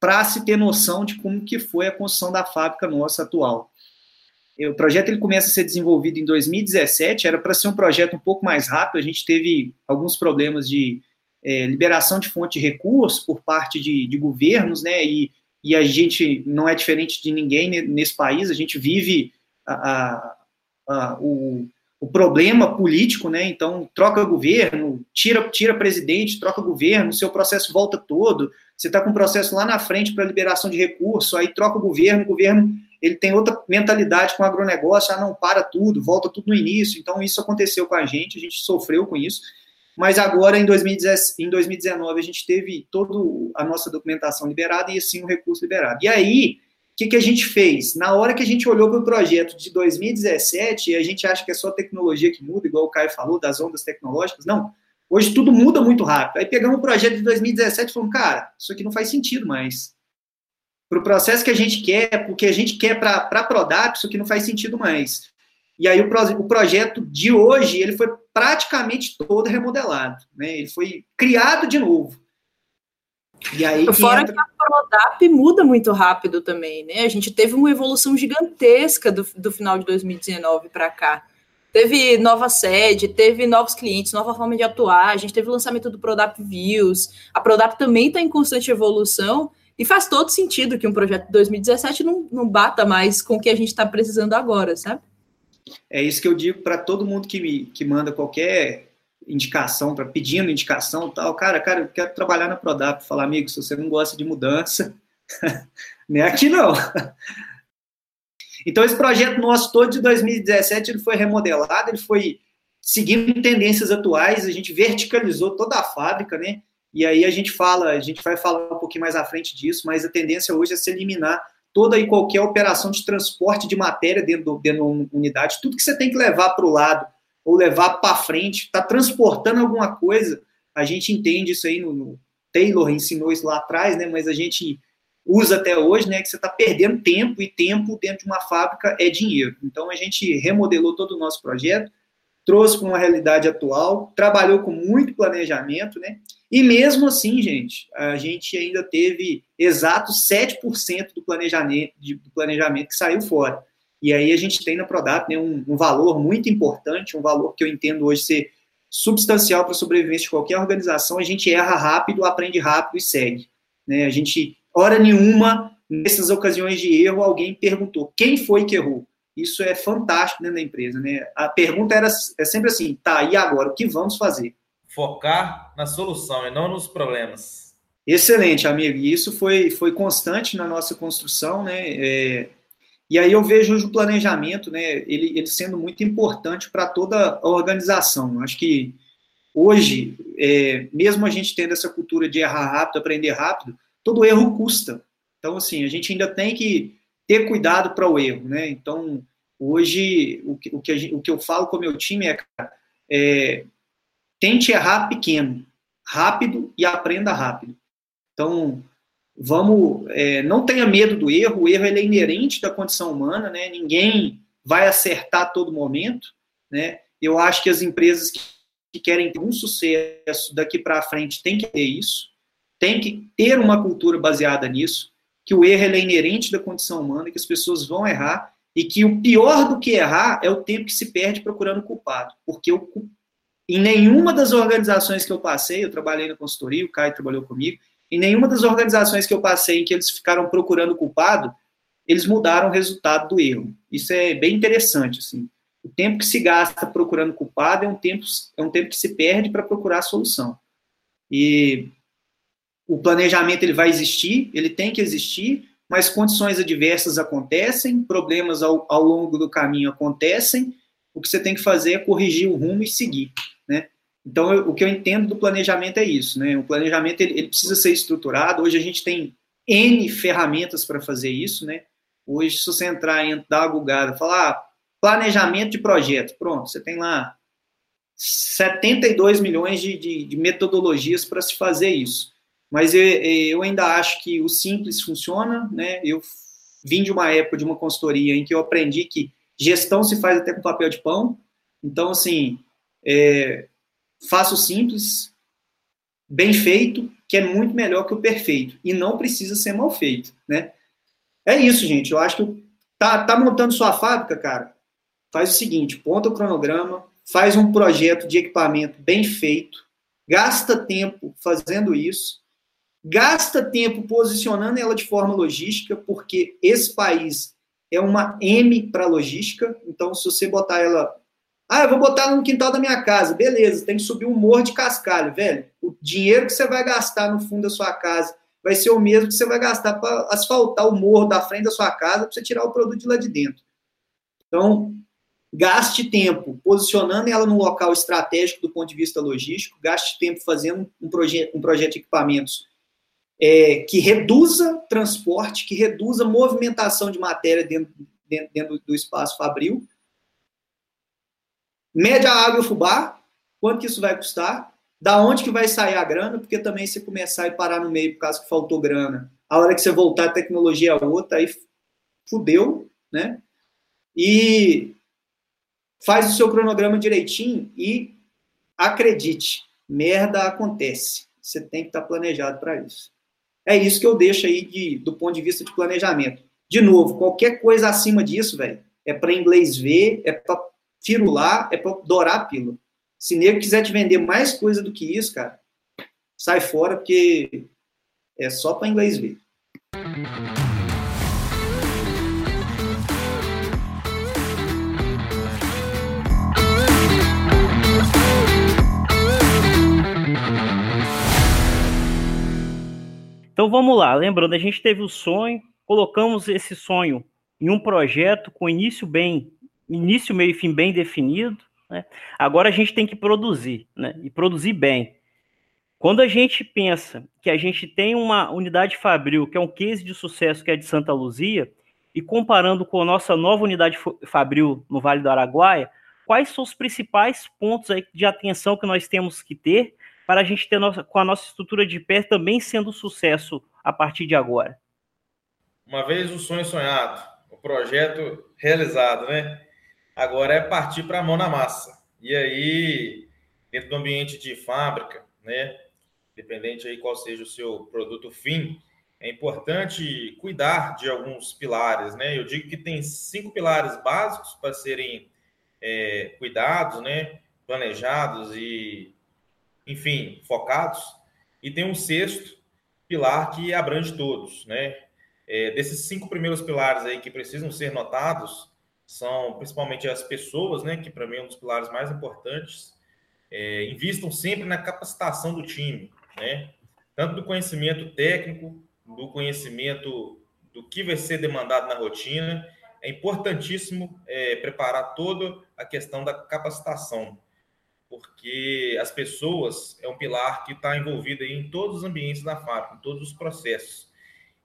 D: para se ter noção de como que foi a construção da fábrica nossa atual. O projeto ele começa a ser desenvolvido em 2017, era para ser um projeto um pouco mais rápido, a gente teve alguns problemas de é, liberação de fonte de recursos por parte de, de governos, né, e, e, a gente não é diferente de ninguém nesse país, a gente vive a, a, a, o, o problema político, né? Então, troca governo, tira, tira presidente, troca governo, seu processo volta todo. Você está com um processo lá na frente para liberação de recurso, aí troca o governo, o governo ele tem outra mentalidade com o agronegócio, ah, não, para tudo, volta tudo no início. Então, isso aconteceu com a gente, a gente sofreu com isso. Mas agora, em, 2010, em 2019, a gente teve toda a nossa documentação liberada e, assim, o recurso liberado. E aí, que, que a gente fez? Na hora que a gente olhou para o projeto de 2017, e a gente acha que é só tecnologia que muda, igual o Caio falou, das ondas tecnológicas, não. Hoje tudo muda muito rápido. Aí pegamos o projeto de 2017 e falamos, cara, isso aqui não faz sentido mais. Para o processo que a gente quer, porque a gente quer para a Prodap, isso aqui não faz sentido mais. E aí o, pro, o projeto de hoje, ele foi praticamente todo remodelado. Né? Ele foi criado de novo.
A: E aí que Fora entra... que a Prodap muda muito rápido também, né? A gente teve uma evolução gigantesca do, do final de 2019 para cá. Teve nova sede, teve novos clientes, nova forma de atuar, a gente teve o lançamento do Prodap Views, a Prodap também está em constante evolução, e faz todo sentido que um projeto de 2017 não, não bata mais com o que a gente está precisando agora, sabe?
D: É isso que eu digo para todo mundo que me que manda qualquer indicação, para pedindo indicação tal. Cara, cara, eu quero trabalhar na Prodap. Falar, amigo, se você não gosta de mudança, nem aqui não. Então, esse projeto nosso todo de 2017 ele foi remodelado, ele foi seguindo tendências atuais, a gente verticalizou toda a fábrica, né? E aí a gente fala, a gente vai falar um pouquinho mais à frente disso, mas a tendência hoje é se eliminar toda e qualquer operação de transporte de matéria dentro, do, dentro da unidade, tudo que você tem que levar para o lado ou levar para frente, está transportando alguma coisa, a gente entende isso aí no, no, Taylor ensinou isso lá atrás, né? Mas a gente usa até hoje, né? Que você está perdendo tempo e tempo dentro de uma fábrica é dinheiro. Então a gente remodelou todo o nosso projeto, trouxe para uma realidade atual, trabalhou com muito planejamento, né? E mesmo assim, gente, a gente ainda teve exato 7% do planejamento, do planejamento que saiu fora. E aí a gente tem na Prodap né, um, um, valor muito importante, um valor que eu entendo hoje ser substancial para a sobrevivência de qualquer organização. A gente erra rápido, aprende rápido e segue. Né? A gente, hora nenhuma, nessas ocasiões de erro, alguém perguntou quem foi que errou. Isso é fantástico dentro da empresa. Né? A pergunta era é sempre assim: tá, e agora? O que vamos fazer?
B: Focar na solução e não nos problemas.
D: Excelente, amigo. E isso foi, foi constante na nossa construção, né? É, e aí eu vejo o planejamento, né, ele, ele sendo muito importante para toda a organização. Acho que hoje, é, mesmo a gente tendo essa cultura de errar rápido, aprender rápido, todo erro custa. Então, assim, a gente ainda tem que ter cuidado para o erro, né? Então, hoje, o que, o que, o que eu falo com o meu time é, é, tente errar pequeno, rápido e aprenda rápido. Então, vamos, é, não tenha medo do erro, o erro é inerente da condição humana, né? Ninguém vai acertar a todo momento, né? Eu acho que as empresas que, que querem ter um sucesso daqui para frente têm que ter isso, tem que ter uma cultura baseada nisso, que o erro é inerente da condição humana, que as pessoas vão errar e que o pior do que errar é o tempo que se perde procurando culpado, porque o, em nenhuma das organizações que eu passei, eu trabalhei na consultoria, o Caio trabalhou comigo, em nenhuma das organizações que eu passei em que eles ficaram procurando culpado, eles mudaram o resultado do erro. Isso é bem interessante, assim. O tempo que se gasta procurando culpado é um tempo, é um tempo que se perde para procurar a solução. E o planejamento ele vai existir, ele tem que existir, mas condições adversas acontecem, problemas ao, ao longo do caminho acontecem. O que você tem que fazer é corrigir o rumo e seguir? Então, eu, o que eu entendo do planejamento é isso, né? O planejamento ele, ele precisa ser estruturado. Hoje a gente tem N ferramentas para fazer isso, né? Hoje, se você entrar e dar uma bugada, falar ah, planejamento de projeto, pronto, você tem lá 72 milhões de, de, de metodologias para se fazer isso. Mas eu, eu, ainda acho que o simples funciona, né? Eu vim de uma época de uma consultoria em que eu aprendi que gestão se faz até com papel de pão. Então, assim, é, faça o simples, bem feito, que é muito melhor que o perfeito. E não precisa ser mal feito, né? É isso, gente. Eu acho que tá, tá montando sua fábrica, cara. Faz o seguinte: ponta o cronograma, faz um projeto de equipamento bem feito, gasta tempo fazendo isso, gasta tempo posicionando ela de forma logística, porque esse país é uma M para logística. Então, se você botar ela ah, eu vou botar no quintal da minha casa. Beleza, tem que subir um morro de cascalho, velho. O dinheiro que você vai gastar no fundo da sua casa vai ser o mesmo que você vai gastar para asfaltar o morro da frente da sua casa para você tirar o produto de lá de dentro. Então, gaste tempo posicionando ela no local estratégico do ponto de vista logístico, gaste tempo fazendo um, proje um projeto de equipamentos é, que reduza transporte, que reduza movimentação de matéria dentro, dentro, dentro do espaço fabril, Mede a água e o fubá, quanto que isso vai custar, da onde que vai sair a grana, porque também se começar e parar no meio por causa que faltou grana, a hora que você voltar a tecnologia é outra, aí fudeu, né? E faz o seu cronograma direitinho e acredite, merda acontece. Você tem que estar planejado para isso. é isso que eu deixo aí de, do ponto de vista de planejamento. De novo, qualquer coisa acima disso, velho, é para inglês ver, é para firular, é para dourar a pílula. Se nego quiser te vender mais coisa do que isso, cara, sai fora, porque é só para inglês ver.
C: Então vamos lá, lembrando, a gente teve o sonho, colocamos esse sonho em um projeto com início bem, início, meio e fim bem definido. Né? Agora a gente tem que produzir, né? E produzir bem. Quando a gente pensa que a gente tem uma unidade Fabril, que é um case de sucesso, que é de Santa Luzia, e comparando com a nossa nova unidade Fabril no Vale do Araguaia, quais são os principais pontos de atenção que nós temos que ter para a gente ter nossa, com a nossa estrutura de pé também sendo sucesso a partir de agora?
B: Uma vez o sonho sonhado, o projeto realizado, né? Agora é partir para a mão na massa. E aí, dentro do ambiente de fábrica, né? Independente aí qual seja o seu produto fim, é importante cuidar de alguns pilares, né? Eu digo que tem cinco pilares básicos para serem é, cuidados, né? Planejados e enfim, focados, e tem um sexto pilar que abrange todos, né? É, desses cinco primeiros pilares aí que precisam ser notados são principalmente as pessoas, né? Que para mim é um dos pilares mais importantes. É, invistam sempre na capacitação do time, né? Tanto do conhecimento técnico, do conhecimento do que vai ser demandado na rotina. É importantíssimo é, preparar toda a questão da capacitação porque as pessoas é um pilar que está envolvido em todos os ambientes da fábrica, em todos os processos.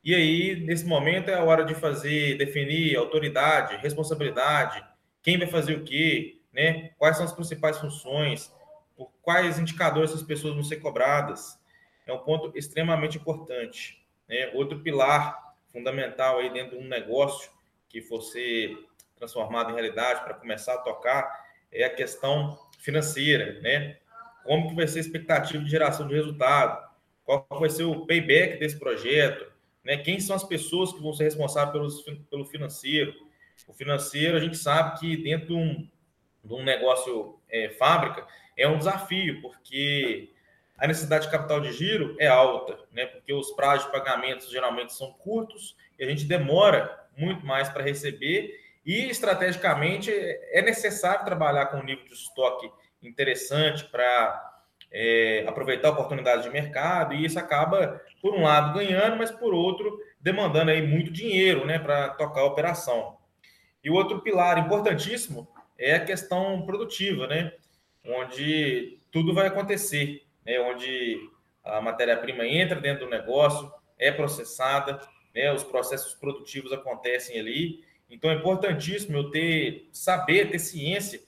B: E aí, nesse momento, é a hora de fazer, definir autoridade, responsabilidade, quem vai fazer o quê, né? quais são as principais funções, por quais indicadores essas pessoas vão ser cobradas. É um ponto extremamente importante. Né? Outro pilar fundamental aí dentro de um negócio que for ser transformado em realidade para começar a tocar é a questão financeira, né? Como que vai ser a expectativa de geração de resultado? Qual vai ser o payback desse projeto? Né? Quem são as pessoas que vão ser responsáveis pelos, pelo financeiro? O financeiro, a gente sabe que dentro de um, de um negócio é, fábrica é um desafio, porque a necessidade de capital de giro é alta, né? Porque os prazos de pagamentos geralmente são curtos e a gente demora muito mais para receber e, estrategicamente, é necessário trabalhar com um nível de estoque interessante para é, aproveitar oportunidades de mercado, e isso acaba, por um lado, ganhando, mas por outro, demandando aí muito dinheiro né, para tocar a operação. E o outro pilar importantíssimo é a questão produtiva, né, onde tudo vai acontecer, né, onde a matéria-prima entra dentro do negócio, é processada, né, os processos produtivos acontecem ali, então é importantíssimo eu ter saber, ter ciência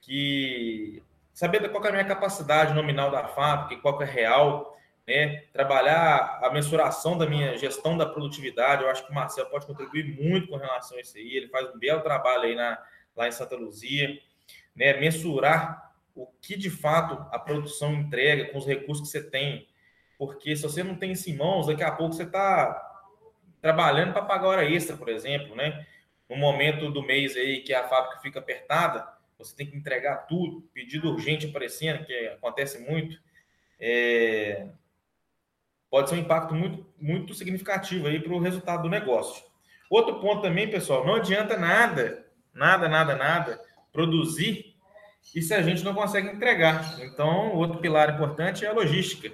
B: que saber qual é a minha capacidade nominal da fábrica, qual é real, né? Trabalhar a mensuração da minha gestão da produtividade. Eu acho que o Marcelo pode contribuir muito com relação a isso aí. Ele faz um belo trabalho aí na, lá em Santa Luzia, né? Mensurar o que de fato a produção entrega com os recursos que você tem. Porque se você não tem isso em mãos, daqui a pouco você está trabalhando para pagar hora extra, por exemplo, né? no momento do mês aí que a fábrica fica apertada, você tem que entregar tudo, pedido urgente aparecendo, que acontece muito, é... pode ser um impacto muito, muito significativo aí para o resultado do negócio. Outro ponto também, pessoal, não adianta nada, nada, nada, nada, produzir e se a gente não consegue entregar. Então, outro pilar importante é a logística.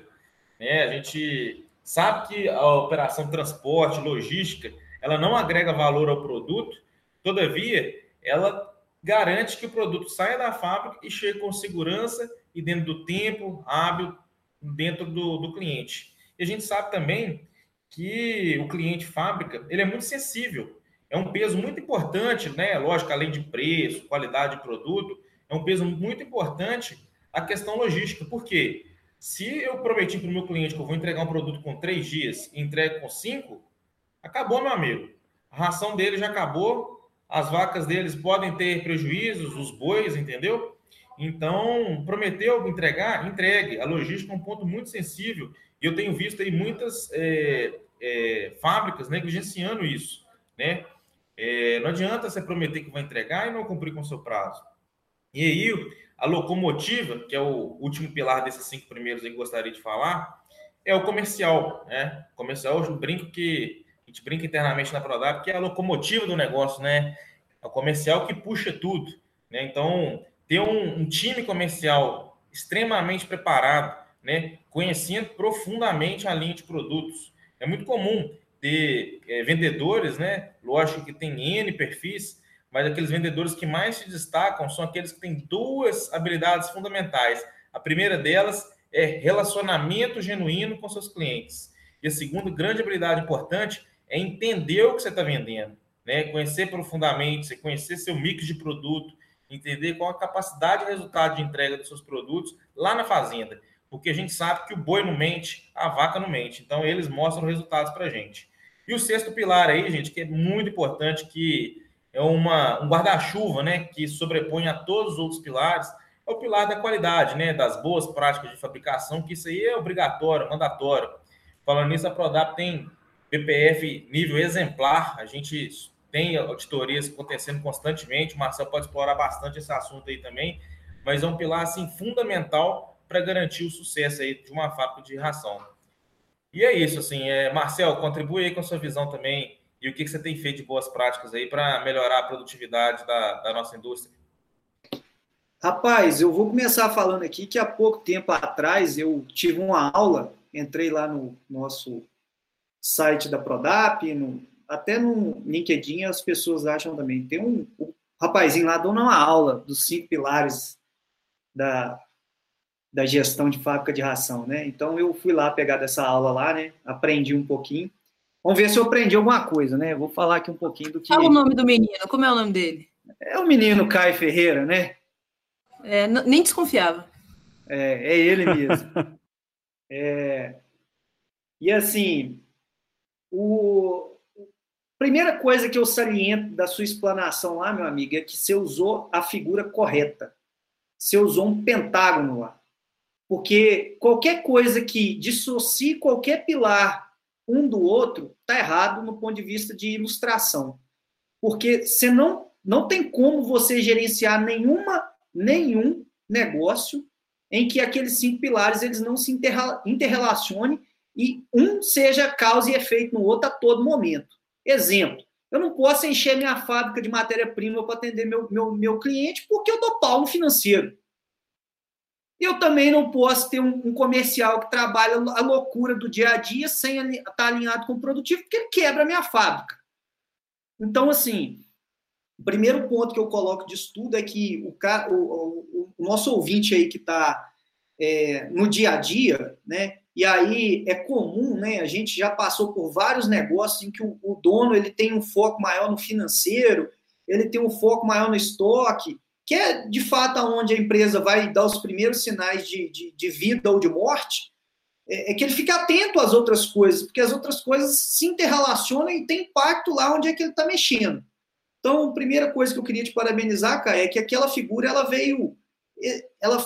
B: Né? A gente sabe que a operação transporte, logística, ela não agrega valor ao produto, Todavia, ela garante que o produto saia da fábrica e chegue com segurança e dentro do tempo hábil dentro do, do cliente. E a gente sabe também que o cliente fábrica ele é muito sensível. É um peso muito importante, né? Lógico, além de preço, qualidade de produto, é um peso muito importante a questão logística. Por quê? Se eu prometi para o meu cliente que eu vou entregar um produto com três dias e entrego com cinco, acabou, meu amigo. A ração dele já acabou, as vacas deles podem ter prejuízos, os bois, entendeu? Então, prometeu entregar, entregue. A logística é um ponto muito sensível e eu tenho visto aí muitas é, é, fábricas negligenciando isso, né? É, não adianta você prometer que vai entregar e não cumprir com o seu prazo. E aí, a locomotiva, que é o último pilar desses cinco primeiros que eu gostaria de falar, é o comercial, né? O comercial, eu brinco que a gente brinca internamente na Prodap, que é a locomotiva do negócio, né? É o comercial que puxa tudo, né? Então, ter um, um time comercial extremamente preparado, né? Conhecendo profundamente a linha de produtos. É muito comum ter é, vendedores, né? Lógico que tem N perfis, mas aqueles vendedores que mais se destacam são aqueles que têm duas habilidades fundamentais. A primeira delas é relacionamento genuíno com seus clientes. E a segunda grande habilidade importante é entender o que você está vendendo, né? Conhecer profundamente, conhecer seu mix de produto, entender qual a capacidade e resultado de entrega dos seus produtos lá na fazenda. Porque a gente sabe que o boi não mente, a vaca não mente. Então, eles mostram resultados para a gente. E o sexto pilar aí, gente, que é muito importante, que é uma, um guarda-chuva, né, que sobrepõe a todos os outros pilares, é o pilar da qualidade, né, das boas práticas de fabricação, que isso aí é obrigatório, mandatório. Falando nisso, a Prodap tem PPF nível exemplar, a gente tem auditorias acontecendo constantemente, o Marcel pode explorar bastante esse assunto aí também, mas é um pilar, assim, fundamental para garantir o sucesso aí de uma fábrica de ração. E é isso, assim, é, Marcel, contribui aí com a sua visão também e o que, que você tem feito de boas práticas aí para melhorar a produtividade da, da nossa indústria.
D: Rapaz, eu vou começar falando aqui que há pouco tempo atrás eu tive uma aula, entrei lá no nosso site da Prodap, no, até no LinkedIn as pessoas acham também. Tem um, um rapazinho lá dando uma aula dos cinco pilares da, da gestão de fábrica de ração, né? Então eu fui lá pegar dessa aula lá, né? Aprendi um pouquinho. Vamos ver se eu aprendi alguma coisa, né? Vou falar aqui um pouquinho do que.
A: Fala o nome do menino, como é o nome dele?
D: É o menino Caio Ferreira, né?
A: É, nem desconfiava.
D: É, é ele mesmo. é, e assim, o, primeira coisa que eu saliento da sua explanação lá, meu amigo, é que você usou a figura correta. Você usou um pentágono lá. Porque qualquer coisa que dissocie qualquer pilar um do outro está errado no ponto de vista de ilustração. Porque você não, não tem como você gerenciar nenhuma nenhum negócio em que aqueles cinco pilares eles não se interrelacionem e um seja causa e efeito no outro a todo momento. Exemplo, eu não posso encher minha fábrica de matéria-prima para atender meu, meu, meu cliente porque eu dou pau no financeiro. Eu também não posso ter um, um, comercial que trabalha a loucura do dia a dia sem estar tá alinhado com o produtivo, porque ele quebra a minha fábrica. Então, assim, o primeiro ponto que eu coloco de estudo é que o, o, o, o nosso ouvinte aí que está é, no dia a dia, né? E aí é comum, né? A gente já passou por vários negócios em que o, o dono ele tem um foco maior no financeiro, ele tem um foco maior no estoque, que é de fato aonde a empresa vai dar os primeiros sinais de, de, de vida ou de morte, é, é, que ele fica atento às outras coisas, porque as outras coisas se interrelacionam e tem impacto lá onde é que ele está mexendo. Então, a primeira coisa que eu queria te parabenizar, cara, é que aquela figura ela veio, ela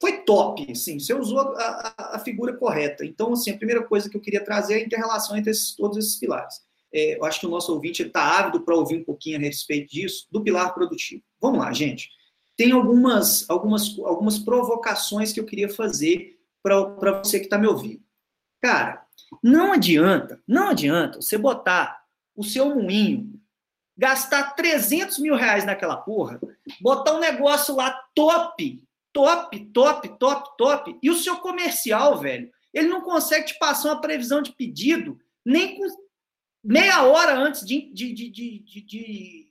D: foi top, assim, você usou a, a, a, figura correta. Então, assim, a primeira coisa que eu queria trazer é a interrelação entre esses, todos esses pilares. É, eu acho que o nosso ouvinte está ávido para ouvir um pouquinho a respeito disso, do pilar produtivo. Vamos lá, gente. Tem algumas, algumas, algumas provocações que eu queria fazer para você que está me ouvindo. Cara, não adianta, não adianta você botar o seu moinho gastar 300 mil reais naquela porra, botar um negócio lá top, top, top, top, top, e o seu comercial, velho, ele não consegue te passar uma previsão de pedido nem meia hora antes de, de, de,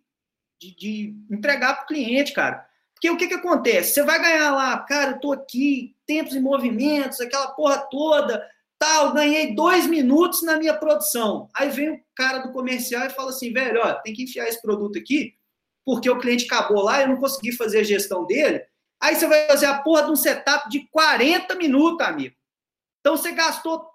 D: de entregar para o cliente, cara. Porque o que, que acontece? Você vai ganhar lá, cara, eu tô aqui, tempos e movimentos, aquela porra toda, tal, ganhei dois minutos na minha produção. Aí vem o cara do comercial e fala assim, velho, ó, tem que enfiar esse produto aqui, porque o cliente acabou lá, eu não consegui fazer a gestão dele. Aí você vai fazer a porra de um setup de 40 minutos, amigo. Então você gastou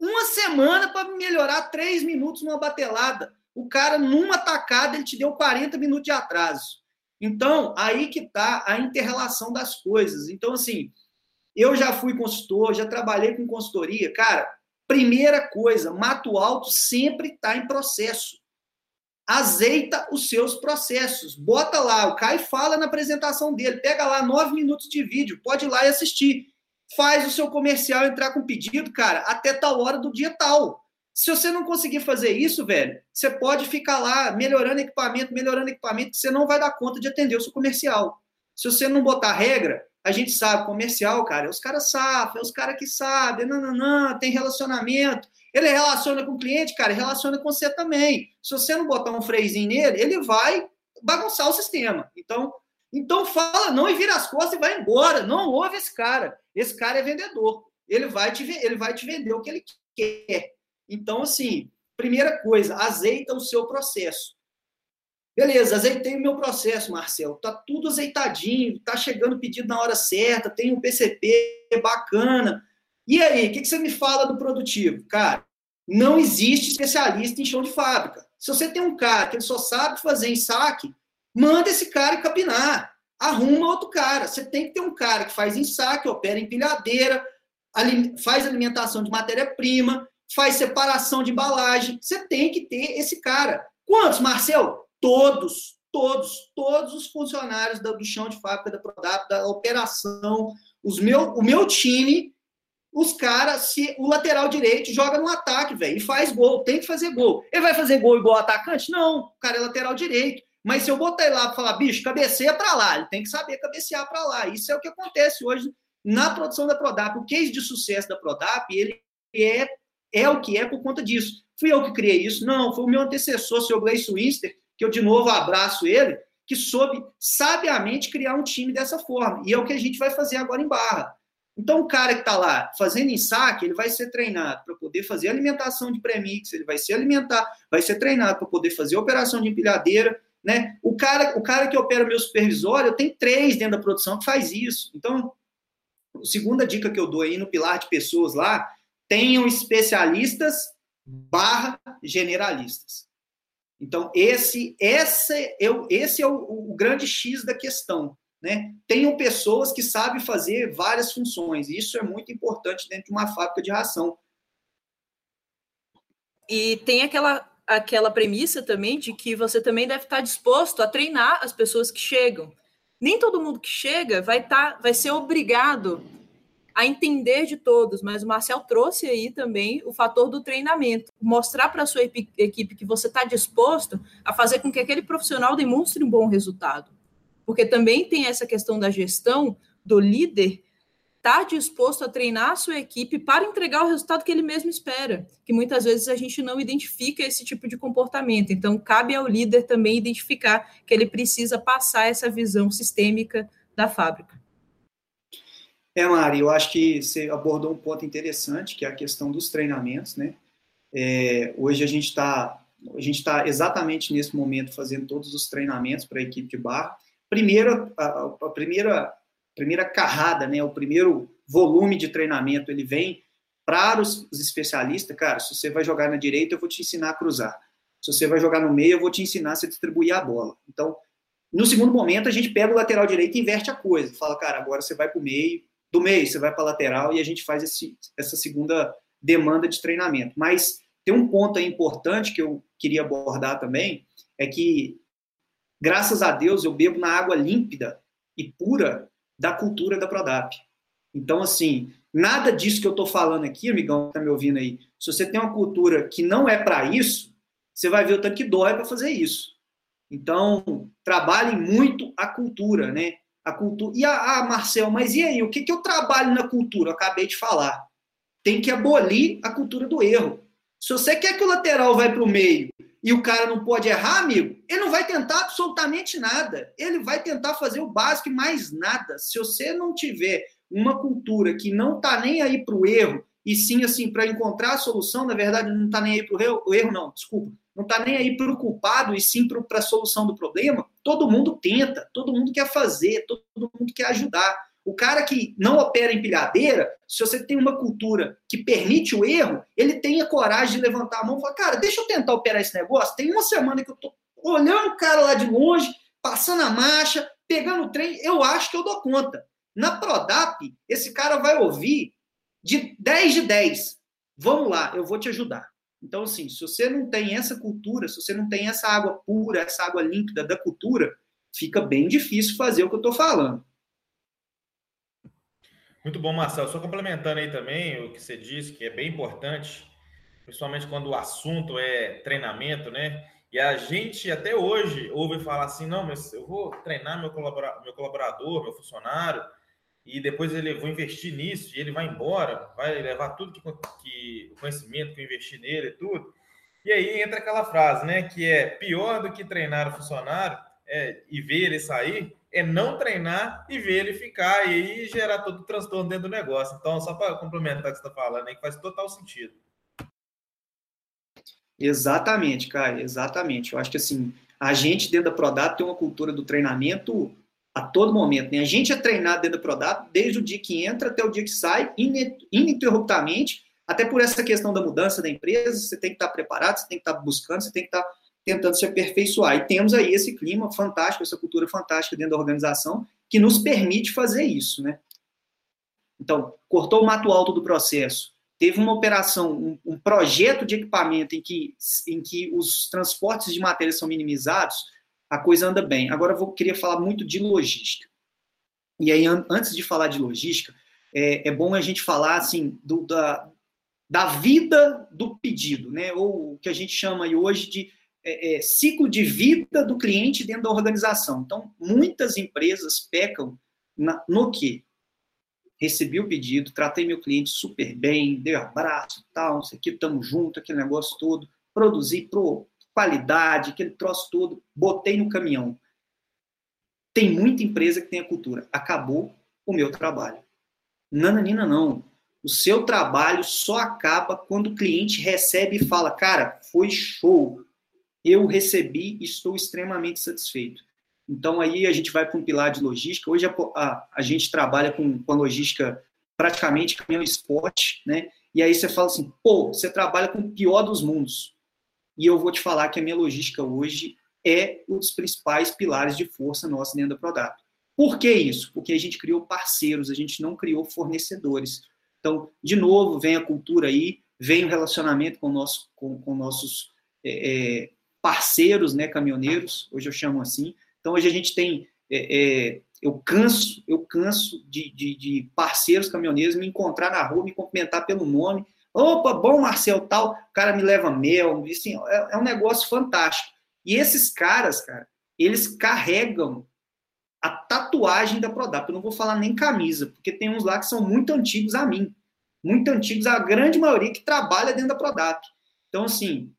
D: uma semana para melhorar três minutos numa batelada. O cara, numa tacada, ele te deu 40 minutos de atraso. Então, aí que está a interrelação das coisas. Então, assim, eu já fui consultor, já trabalhei com consultoria. Cara, Primeira coisa, mato alto sempre está em processo. Azeita os seus processos. Bota lá, o Caio fala na apresentação dele, pega lá nove minutos de vídeo, pode ir lá e assistir. Faz o seu comercial entrar com pedido, cara, até tal hora do dia tal. Se você não conseguir fazer isso, velho, você pode ficar lá melhorando equipamento, melhorando equipamento, que você não vai dar conta de atender o seu comercial. Se você não botar regra, a gente sabe, comercial, cara, é os caras safam, é os caras que sabem, não, não, não, tem relacionamento. Ele relaciona com o cliente, cara, relaciona com você também. Se você não botar um freizinho nele, ele vai bagunçar o sistema. Então, então fala não e vira as costas e vai embora. Não ouve esse cara. Esse cara é vendedor. Ele vai te, ele vai te vender o que ele quer. Então, assim, primeira coisa, azeita o seu processo. Beleza, azeitei o meu processo, Marcelo. Tá tudo azeitadinho, tá chegando o pedido na hora certa, tem um PCP bacana. E aí, o que, que você me fala do produtivo? Cara, não existe especialista em chão de fábrica. Se você tem um cara que ele só sabe fazer em saque, manda esse cara capinar. Arruma outro cara. Você tem que ter um cara que faz em saque, opera empilhadeira, faz alimentação de matéria-prima, faz separação de embalagem. Você tem que ter esse cara. Quantos, Marcel? Todos, todos, todos os funcionários do, chão de fábrica da Prodap, da operação, os meu, o meu time, os caras, se o lateral direito joga no ataque, velho, e faz gol, tem que fazer gol. Ele vai fazer gol igual atacante? Não, o cara é lateral direito. Mas se eu botar ele lá para falar, bicho, cabeceia para lá, ele tem que saber cabecear para lá. Isso é o que acontece hoje na produção da Prodap. O case de sucesso da Prodap, ele é é o que é por conta disso. Fui eu que criei isso? Não, foi o meu antecessor, seu Gleice Winster, que eu de novo abraço ele, que soube sabiamente criar um time dessa forma. E é o que a gente vai fazer agora em Barra. Então, o cara que está lá fazendo ensaque, ele vai ser treinado para poder fazer alimentação de premix, ele vai ser alimentar, vai ser treinado para poder fazer operação de empilhadeira, né? O cara, o cara que opera meu supervisório, eu tenho três dentro da produção que faz isso. Então, a segunda dica que eu dou aí no pilar de pessoas lá tenham especialistas barra generalistas. Então, esse, esse, é, o, esse é o, o grande X da questão. Né? Tenham pessoas que sabem fazer várias funções. E isso é muito importante dentro de uma fábrica de ração.
A: E tem aquela, aquela premissa também de que você também deve estar disposto a treinar as pessoas que chegam. Nem todo mundo que chega vai, tá, vai ser obrigado a entender de todos, mas o Marcel trouxe aí também o fator do treinamento, mostrar para a sua equipe que você está disposto a fazer com que aquele profissional demonstre um bom resultado. Porque também tem essa questão da gestão, do líder estar tá disposto a treinar a sua equipe para entregar o resultado que ele mesmo espera, que muitas vezes a gente não identifica esse tipo de comportamento. Então, cabe ao líder também identificar que ele precisa passar essa visão sistêmica da fábrica.
D: É, Mari, eu acho que você abordou um ponto interessante, que é a questão dos treinamentos, né? É, hoje a gente está a gente está exatamente nesse momento fazendo todos os treinamentos para a equipe de bar. Primeiro, a, a, primeira primeira carrada, né? O primeiro volume de treinamento ele vem para os, os especialistas, cara. Se você vai jogar na direita, eu vou te ensinar a cruzar. Se você vai jogar no meio, eu vou te ensinar a distribuir a bola. Então, no segundo momento, a gente pega o lateral direito e inverte a coisa. Fala, cara, agora você vai para o meio, do meio, você vai para a lateral e a gente faz esse, essa segunda demanda de treinamento. Mas tem um ponto aí importante que eu queria abordar também, é que, graças a Deus, eu bebo na água límpida e pura da cultura da Prodap. Então, assim, nada disso que eu estou falando aqui, amigão, que está me ouvindo aí, se você tem uma cultura que não é para isso, você vai ver o tanto que dói para fazer isso. Então, trabalhem muito a cultura, né? a cultura. E a, ah, Marcel, mas e aí? O que, que eu trabalho na cultura? Eu acabei de falar. Tem que abolir a cultura do erro. Se você quer que o lateral vai para o meio e o cara não pode errar, amigo, ele não vai tentar absolutamente nada. Ele vai tentar fazer o básico e mais nada. Se você não tiver uma cultura que não está nem aí para o erro, e sim assim para encontrar a solução, na verdade não está nem aí para o erro, não, desculpa não está nem aí para o culpado e sim para a solução do problema, todo mundo tenta, todo mundo quer fazer, todo mundo quer ajudar. O cara que não opera empilhadeira, se você tem uma cultura que permite o erro, ele tem a coragem de levantar a mão e falar: Cara, deixa eu tentar operar esse negócio. Tem uma semana que eu estou olhando o cara lá de longe, passando a marcha, pegando o trem, eu acho que eu dou conta. Na Prodap, esse cara vai ouvir de 10 de 10. vamos lá, eu vou te ajudar. Então, assim, se você não tem essa cultura, se você não tem essa água pura, essa água límpida da cultura, fica bem difícil fazer o que eu estou falando.
B: Muito bom, Marcelo. Só complementando aí também o que você disse, que é bem importante, principalmente quando o assunto é treinamento, né? E a gente até hoje ouve falar assim: não, mas eu vou treinar meu, colaborador, meu colaborador, meu funcionário, e depois ele vou investir nisso e ele vai embora, vai levar tudo que, que o conhecimento que eu investi nele e tudo. E aí entra aquela frase, né? Que é pior do que treinar o funcionário é, e ver ele sair, é não treinar e ver ele ficar e gerar todo o transtorno dentro do negócio. Então, só para complementar o que você está falando, aí, que faz total sentido.
D: Exatamente, cara, exatamente. Eu acho que assim, a gente dentro da Prodap tem uma cultura do treinamento a todo momento. Né? A gente é treinado dentro da Prodap desde o dia que entra até o dia que sai, ininterruptamente, até por essa questão da mudança da empresa, você tem que estar preparado, você tem que estar buscando, você tem que estar tentando se aperfeiçoar. E temos aí esse clima fantástico, essa cultura fantástica dentro da organização, que nos permite fazer isso, né? Então, cortou o mato alto do processo, teve uma operação, um, um projeto de equipamento em que, em que os transportes de matérias são minimizados, a coisa anda bem. Agora eu vou, queria falar muito de logística. E aí, an antes de falar de logística, é, é bom a gente falar assim do, da, da vida do pedido, né? ou o que a gente chama hoje de é, é, ciclo de vida do cliente dentro da organização. Então, muitas empresas pecam na, no que? Recebi o pedido, tratei meu cliente super bem, dei um abraço, tal, isso aqui, estamos juntos, aquele negócio todo, produzi pro, qualidade, aquele troço todo, botei no caminhão. Tem muita empresa que tem a cultura. Acabou o meu trabalho. Nananina, não. O seu trabalho só acaba quando o cliente recebe e fala: Cara, foi show. Eu recebi e estou extremamente satisfeito. Então, aí a gente vai para um pilar de logística. Hoje a, a, a gente trabalha com, com a logística praticamente caminhão esporte, né? E aí você fala assim: pô, você trabalha com o pior dos mundos e eu vou te falar que a minha logística hoje é um dos principais pilares de força nossa dentro da Prodap. Por que isso? Porque a gente criou parceiros, a gente não criou fornecedores. Então, de novo, vem a cultura aí, vem o relacionamento com, nosso, com, com nossos é, é, parceiros, né, caminhoneiros, hoje eu chamo assim. Então, hoje a gente tem, é, é, eu canso, eu canso de, de, de, parceiros caminhoneiros me encontrar na rua, me cumprimentar pelo nome, Opa, bom, Marcel, tal. O cara me leva mel. Assim, é, é um negócio fantástico. E esses caras, cara, eles carregam a tatuagem da Prodap. Eu não vou falar nem camisa, porque tem uns lá que são muito antigos a mim. Muito antigos, a grande maioria que trabalha dentro da Prodap. Então, assim,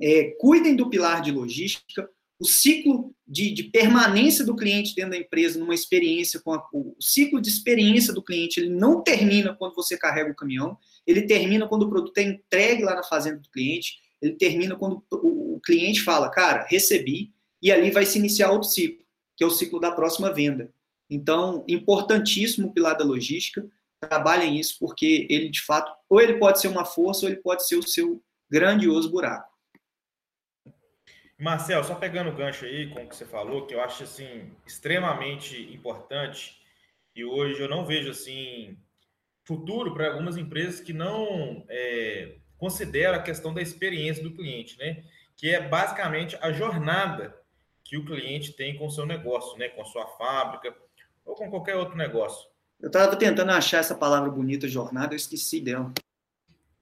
D: é, cuidem do pilar de logística, o ciclo de, de, permanência do cliente dentro da empresa, numa experiência, com a, o ciclo de experiência do cliente, ele não termina quando você carrega o caminhão, ele termina quando o produto é entregue lá na fazenda do cliente, ele termina quando o, o cliente fala, cara, recebi, e ali vai se iniciar outro ciclo, que é o ciclo da próxima venda. Então, importantíssimo o pilar da logística, trabalhem isso, porque ele, de fato, ou ele pode ser uma força, ou ele pode ser o seu grandioso buraco.
B: Marcel, só pegando o gancho aí com o que você falou, que eu acho assim extremamente importante e hoje eu não vejo assim futuro para algumas empresas que não é, consideram a questão da experiência do cliente, né? Que é basicamente a jornada que o cliente tem com o seu negócio, né? Com a sua fábrica ou com qualquer outro negócio.
D: Eu estava tentando achar essa palavra bonita, jornada, eu esqueci dela.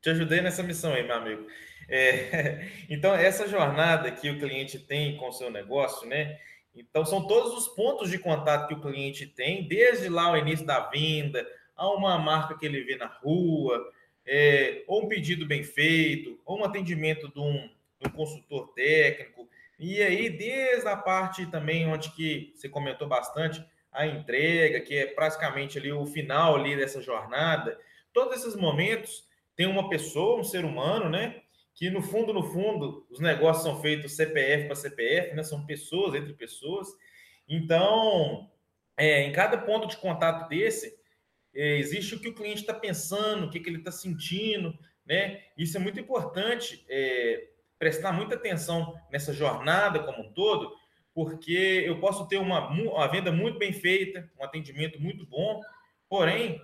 B: Te ajudei nessa missão aí, meu amigo. É, então, essa jornada que o cliente tem com o seu negócio, né? Então, são todos os pontos de contato que o cliente tem, desde lá o início da venda, a uma marca que ele vê na rua, é, ou um pedido bem feito, ou um atendimento de um, de um consultor técnico. E aí, desde a parte também onde que você comentou bastante, a entrega, que é praticamente ali o final ali dessa jornada, todos esses momentos tem uma pessoa, um ser humano, né? Que no fundo, no fundo, os negócios são feitos CPF para CPF, né? São pessoas entre pessoas. Então, é, em cada ponto de contato desse, é, existe o que o cliente está pensando, o que, que ele está sentindo, né? Isso é muito importante, é, prestar muita atenção nessa jornada como um todo, porque eu posso ter uma, uma venda muito bem feita, um atendimento muito bom, porém,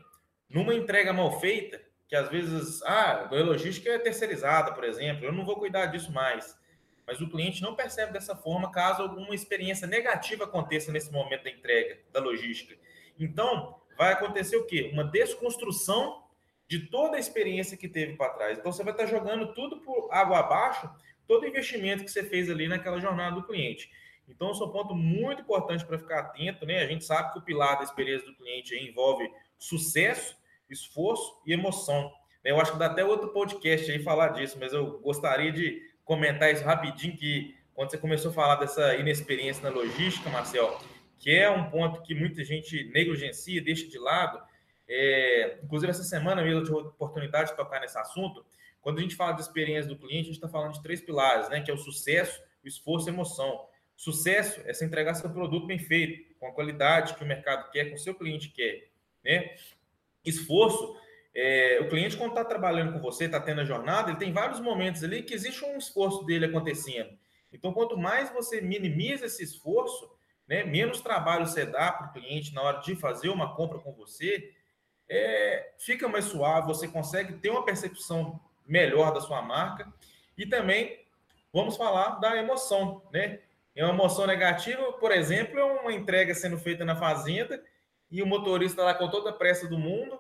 B: numa entrega mal feita, que às vezes, ah, a logística é terceirizada, por exemplo, eu não vou cuidar disso mais. Mas o cliente não percebe dessa forma caso alguma experiência negativa aconteça nesse momento da entrega da logística. Então, vai acontecer o quê? Uma desconstrução de toda a experiência que teve para trás. Então, você vai estar jogando tudo por água abaixo, todo o investimento que você fez ali naquela jornada do cliente. Então, esse é um ponto muito importante para ficar atento, né? A gente sabe que o pilar da experiência do cliente envolve sucesso, esforço e emoção. Eu acho que dá até outro podcast aí falar disso, mas eu gostaria de comentar isso rapidinho, que quando você começou a falar dessa inexperiência na logística, Marcel, que é um ponto que muita gente negligencia, deixa de lado, é, inclusive, essa semana mesmo eu tive a oportunidade de tocar nesse assunto. Quando a gente fala de experiência do cliente, a gente está falando de três pilares, né? Que é o sucesso, o esforço e a emoção. Sucesso é você entregar seu produto bem feito, com a qualidade que o mercado quer, que o seu cliente quer, né? Esforço, é, o cliente quando está trabalhando com você, está tendo a jornada, ele tem vários momentos ali que existe um esforço dele acontecendo. Então, quanto mais você minimiza esse esforço, né, menos trabalho você dá para o cliente na hora de fazer uma compra com você, é, fica mais suave, você consegue ter uma percepção melhor da sua marca e também vamos falar da emoção, né? É uma emoção negativa, por exemplo, é uma entrega sendo feita na fazenda e o motorista lá com toda a pressa do mundo,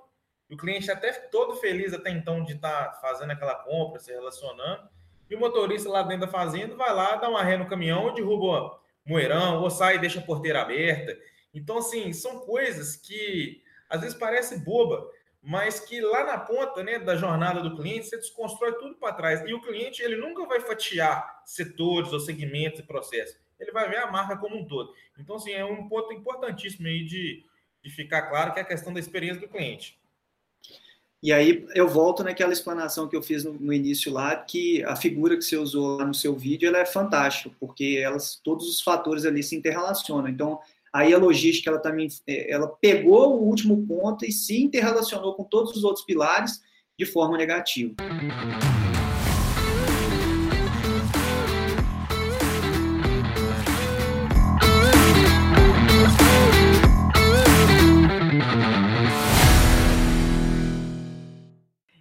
B: o cliente até todo feliz até então de estar tá fazendo aquela compra, se relacionando, e o motorista lá dentro da fazenda vai lá, dá uma ré no caminhão, derruba moeirão, ou sai e deixa a porteira aberta. Então, assim, são coisas que às vezes parece boba, mas que lá na ponta né, da jornada do cliente você desconstrói tudo para trás. E o cliente ele nunca vai fatiar setores ou segmentos e processos. Ele vai ver a marca como um todo. Então, assim, é um ponto importantíssimo aí de, de ficar claro que é a questão da experiência do cliente.
D: E aí eu volto naquela explanação que eu fiz no, no, início lá, que a figura que você usou lá no seu vídeo ela é fantástica, porque elas, todos os fatores ali se interrelacionam. Então, Aí a logística ela também é, ela pegou o último ponto e se interrelacionou com todos os outros pilares de forma negativa.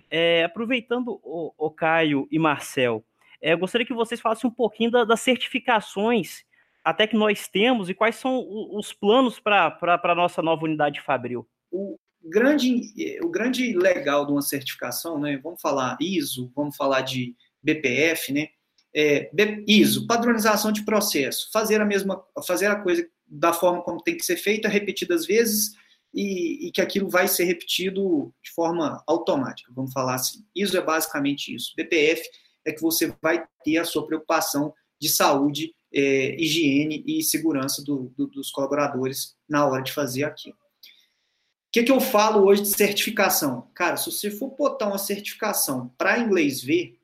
C: É, aproveitando o, o, Caio e Marcel, é, gostaria que vocês falassem um pouquinho da, das certificações até que nós temos e quais são os planos para a nossa nova unidade Fabril?
D: O grande, o grande legal de uma certificação, né? Vamos falar ISO, vamos falar de BPF, né? É, ISO, padronização de processo, fazer a mesma, fazer a coisa da forma como tem que ser feita, repetidas vezes, e, e, que aquilo vai ser repetido de forma automática, vamos falar assim. ISO é basicamente isso. BPF é que você vai ter a sua preocupação de saúde é, higiene e segurança do, do, dos colaboradores na hora de fazer aquilo. O que, que eu falo hoje de certificação? Cara, se você for botar uma certificação para inglês ver,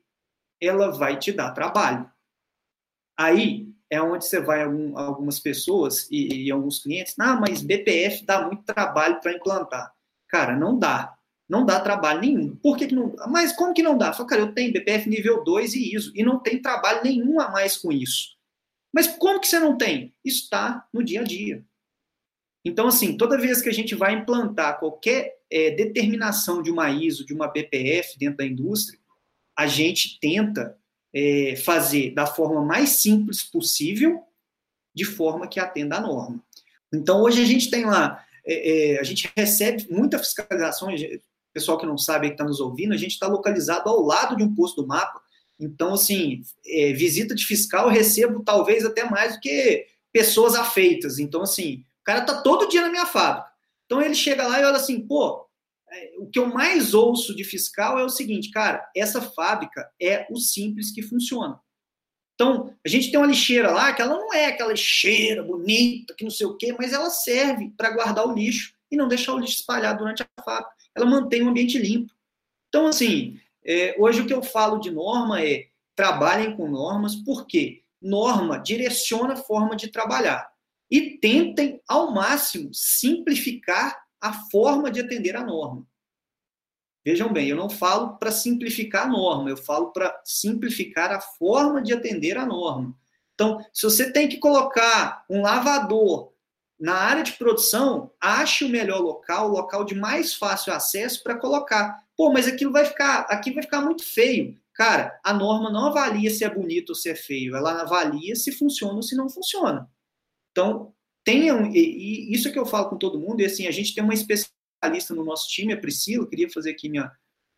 D: ela vai te dar trabalho. Aí é onde você vai algum, algumas pessoas e, e, alguns clientes, ah, mas BPF dá muito trabalho para implantar. Cara, não dá. Não dá trabalho nenhum. Por que, que não Mas como que não dá? Fala, cara, eu tenho BPF nível 2 e ISO, e não tem trabalho nenhum a mais com isso. Mas como que você não tem? Está no dia a dia. Então, assim, toda vez que a gente vai implantar qualquer é, determinação de uma ISO, de uma BPF dentro da indústria, a gente tenta é, fazer da forma mais simples possível, de forma que atenda à norma. Então, hoje a gente tem lá, é, é a gente recebe muita fiscalização, pessoal que não sabe que está nos ouvindo, a gente está localizado ao lado de um posto do mapa, então, assim, é, visita de fiscal eu recebo talvez até mais do que pessoas afeitas. Então, assim, o cara tá todo dia na minha fábrica. Então ele chega lá e olha assim, pô, o que eu mais ouço de fiscal é o seguinte, cara, essa fábrica é o simples que funciona. Então, a gente tem uma lixeira lá que ela não é aquela lixeira bonita, que não sei o quê, mas ela serve para guardar o lixo e não deixar o lixo espalhado durante a fábrica. Ela mantém o ambiente limpo. Então, assim, é, hoje o que eu falo de norma é trabalhem com normas, porque norma direciona a forma de trabalhar. E tentem, ao máximo, simplificar a forma de atender a norma. Vejam bem, eu não falo para simplificar a norma, eu falo para simplificar a forma de atender a norma. Então, se você tem que colocar um lavador na área de produção, ache o melhor local, o local de mais fácil acesso para colocar Pô, mas aquilo vai ficar, aqui vai ficar muito feio. Cara, a norma não avalia se é bonito ou se é feio, ela avalia se funciona ou se não funciona. Então, tenham, e, e isso é que eu falo com todo mundo, e assim, a gente tem uma especialista no nosso time, a Priscila, queria fazer aqui minha,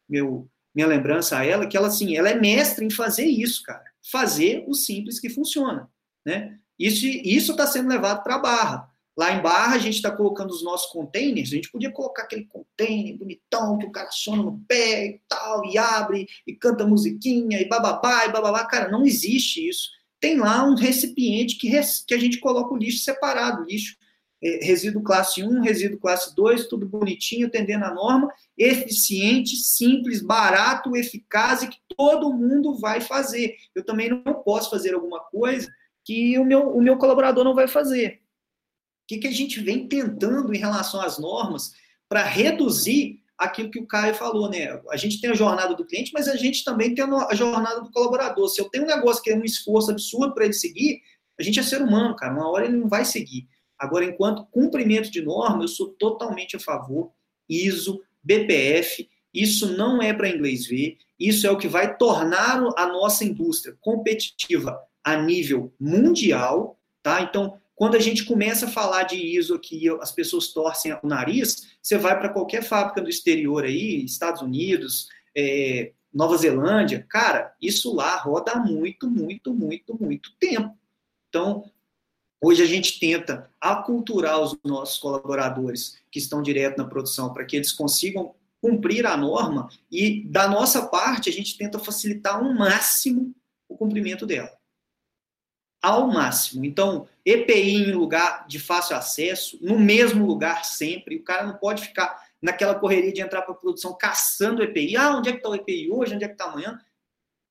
D: meu, minha lembrança a ela, que ela, assim, ela é mestre em fazer isso, cara. Fazer o simples que funciona, né? Isso está sendo levado para a Barra. Lá em Barra, a gente está colocando os nossos containers. A gente podia colocar aquele container bonitão que o cara sona no pé e tal, e abre, e canta musiquinha, e bababá, e bababá. Cara, não existe isso. Tem lá um recipiente que, res, que a gente coloca o lixo separado lixo é, resíduo classe 1, resíduo classe 2, tudo bonitinho, atendendo a norma, eficiente, simples, barato, eficaz e que todo mundo vai fazer. Eu também não posso fazer alguma coisa que o meu, o meu colaborador não vai fazer que, que a gente vem tentando em relação às normas para reduzir aquilo que o Caio falou, né? A gente tem a jornada do cliente, mas a gente também tem a jornada do colaborador. Se eu tenho um negócio que é um esforço absurdo para ele seguir, a gente é ser humano, cara. Uma hora ele não vai seguir. Agora, enquanto cumprimento de norma, eu sou totalmente a favor. ISO, BPF, isso não é para inglês ver. Isso é o que vai tornar a nossa indústria competitiva a nível mundial, tá? Então, quando a gente começa a falar de ISO aqui, as pessoas torcem o nariz, você vai para qualquer fábrica do exterior aí, Estados Unidos, é, Nova Zelândia, cara, isso lá roda muito, muito, muito, muito tempo. Então, hoje a gente tenta aculturar os nossos colaboradores que estão direto na produção para que eles consigam cumprir a norma e, da nossa parte, a gente tenta facilitar ao máximo o cumprimento dela ao máximo. Então, EPI em lugar de fácil acesso, no mesmo lugar sempre. O cara não pode ficar naquela correria de entrar para a produção caçando EPI. Ah, onde é que está o EPI hoje? Onde é que está amanhã?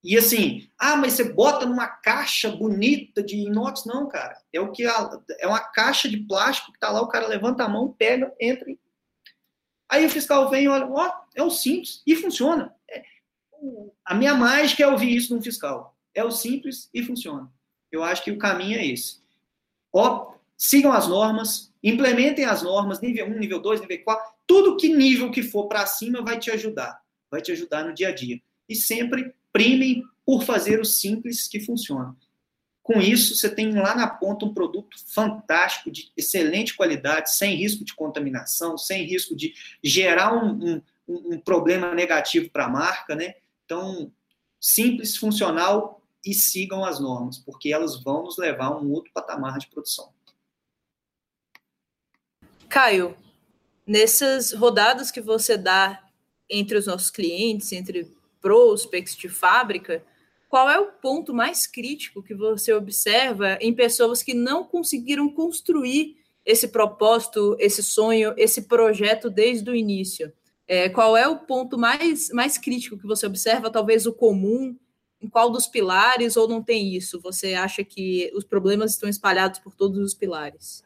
D: E assim, ah, mas você bota numa caixa bonita de inox? Não, cara. É o que a, é uma caixa de plástico que está lá, o cara levanta a mão, pega, entra. Aí o fiscal vem e olha, ó, é o simples e funciona. É, a minha mágica é ouvir isso de um fiscal. É o simples e funciona. Eu acho que o caminho é esse. Ó, sigam as normas, implementem as normas, nível 1, nível 2, nível 4, tudo que nível que for para cima vai te ajudar, vai te ajudar no dia a dia. E sempre primem por fazer o simples que funciona. Com isso, você tem lá na ponta um produto fantástico, de excelente qualidade, sem risco de contaminação, sem risco de gerar um, um, um problema negativo para a marca, né? Então, simples, funcional e sigam as normas, porque elas vão nos levar a um outro patamar de produção.
A: Caio, nessas rodadas que você dá entre os nossos clientes, entre prospects de fábrica, qual é o ponto mais crítico que você observa em pessoas que não conseguiram construir esse propósito, esse sonho, esse projeto desde o início? É, qual é o ponto mais, mais crítico que você observa, talvez o comum, em qual dos pilares ou não tem isso? Você acha que os problemas estão espalhados por todos os pilares?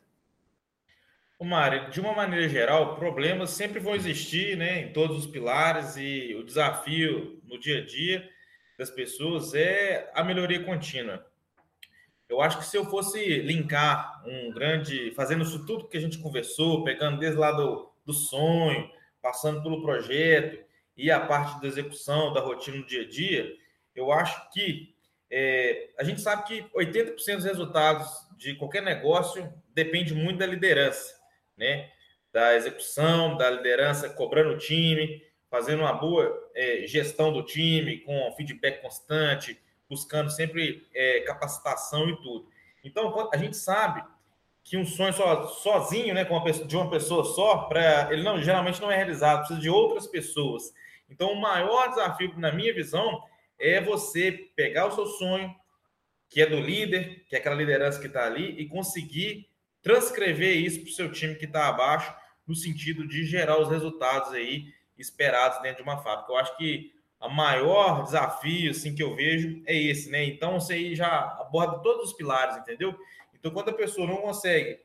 B: Mário, de uma maneira geral, problemas sempre vão existir né, em todos os pilares e o desafio no dia a dia das pessoas é a melhoria contínua. Eu acho que se eu fosse linkar um grande, fazendo isso tudo que a gente conversou, pegando desde lá do, do sonho, passando pelo projeto e a parte da execução, da rotina no dia a dia, eu acho que é, a gente sabe que 80% dos resultados de qualquer negócio depende muito da liderança, né? Da execução, da liderança cobrando o time, fazendo uma boa é, gestão do time, com feedback constante, buscando sempre é, capacitação e tudo. Então, a gente sabe que um sonho só, sozinho, né, uma de uma pessoa só, para ele não geralmente não é realizado, precisa de outras pessoas. Então, o maior desafio, na minha visão, é você pegar o seu sonho, que é do líder, que é aquela liderança que está ali, e conseguir transcrever isso para o seu time que está abaixo, no sentido de gerar os resultados aí esperados dentro de uma fábrica. Eu acho que o maior desafio assim, que eu vejo é esse, né? Então, você aí já aborda todos os pilares, entendeu? Então, quando a pessoa não consegue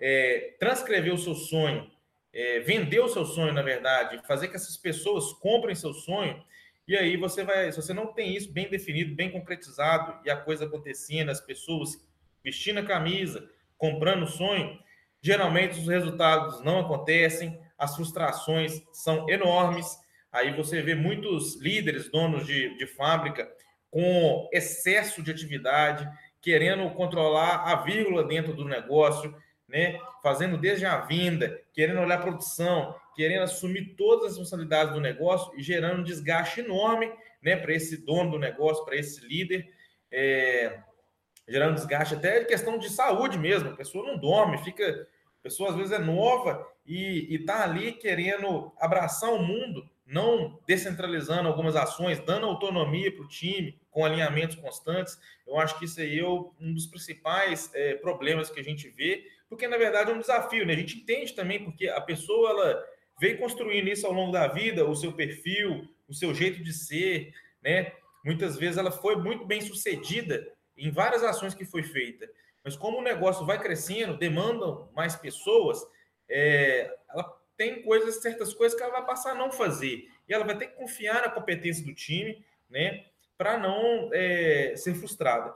B: é, transcrever o seu sonho, é, vender o seu sonho, na verdade, fazer que essas pessoas comprem seu sonho, e aí você vai, se você não tem isso bem definido, bem concretizado, e a coisa acontecendo, as pessoas vestindo a camisa, comprando o sonho, geralmente os resultados não acontecem, as frustrações são enormes, Aí você vê muitos líderes, donos de, de fábrica, com excesso de atividade, querendo controlar a vírgula dentro do negócio, né? Fazendo desde a vinda, querendo olhar a produção, querendo assumir todas as responsabilidades do negócio e gerando um desgaste enorme, né? Para esse dono do negócio, para esse líder, é, gerando desgaste até de questão de saúde mesmo. A pessoa não dorme, fica, a pessoa às vezes é nova e está ali querendo abraçar o mundo, não descentralizando algumas ações, dando autonomia para o time, com alinhamentos constantes. Eu acho que isso aí é um dos principais é, problemas que a gente vê, porque na verdade é um desafio, né? A gente entende também porque a pessoa ela veio construindo isso ao longo da vida, o seu perfil, o seu jeito de ser, né? Muitas vezes ela foi muito bem sucedida em várias ações que foi feita, mas como o negócio vai crescendo, demandam mais pessoas, é, ela tem coisas, certas coisas que ela vai passar a não fazer. E ela vai ter que confiar na competência do time, né? Para não é, ser frustrada.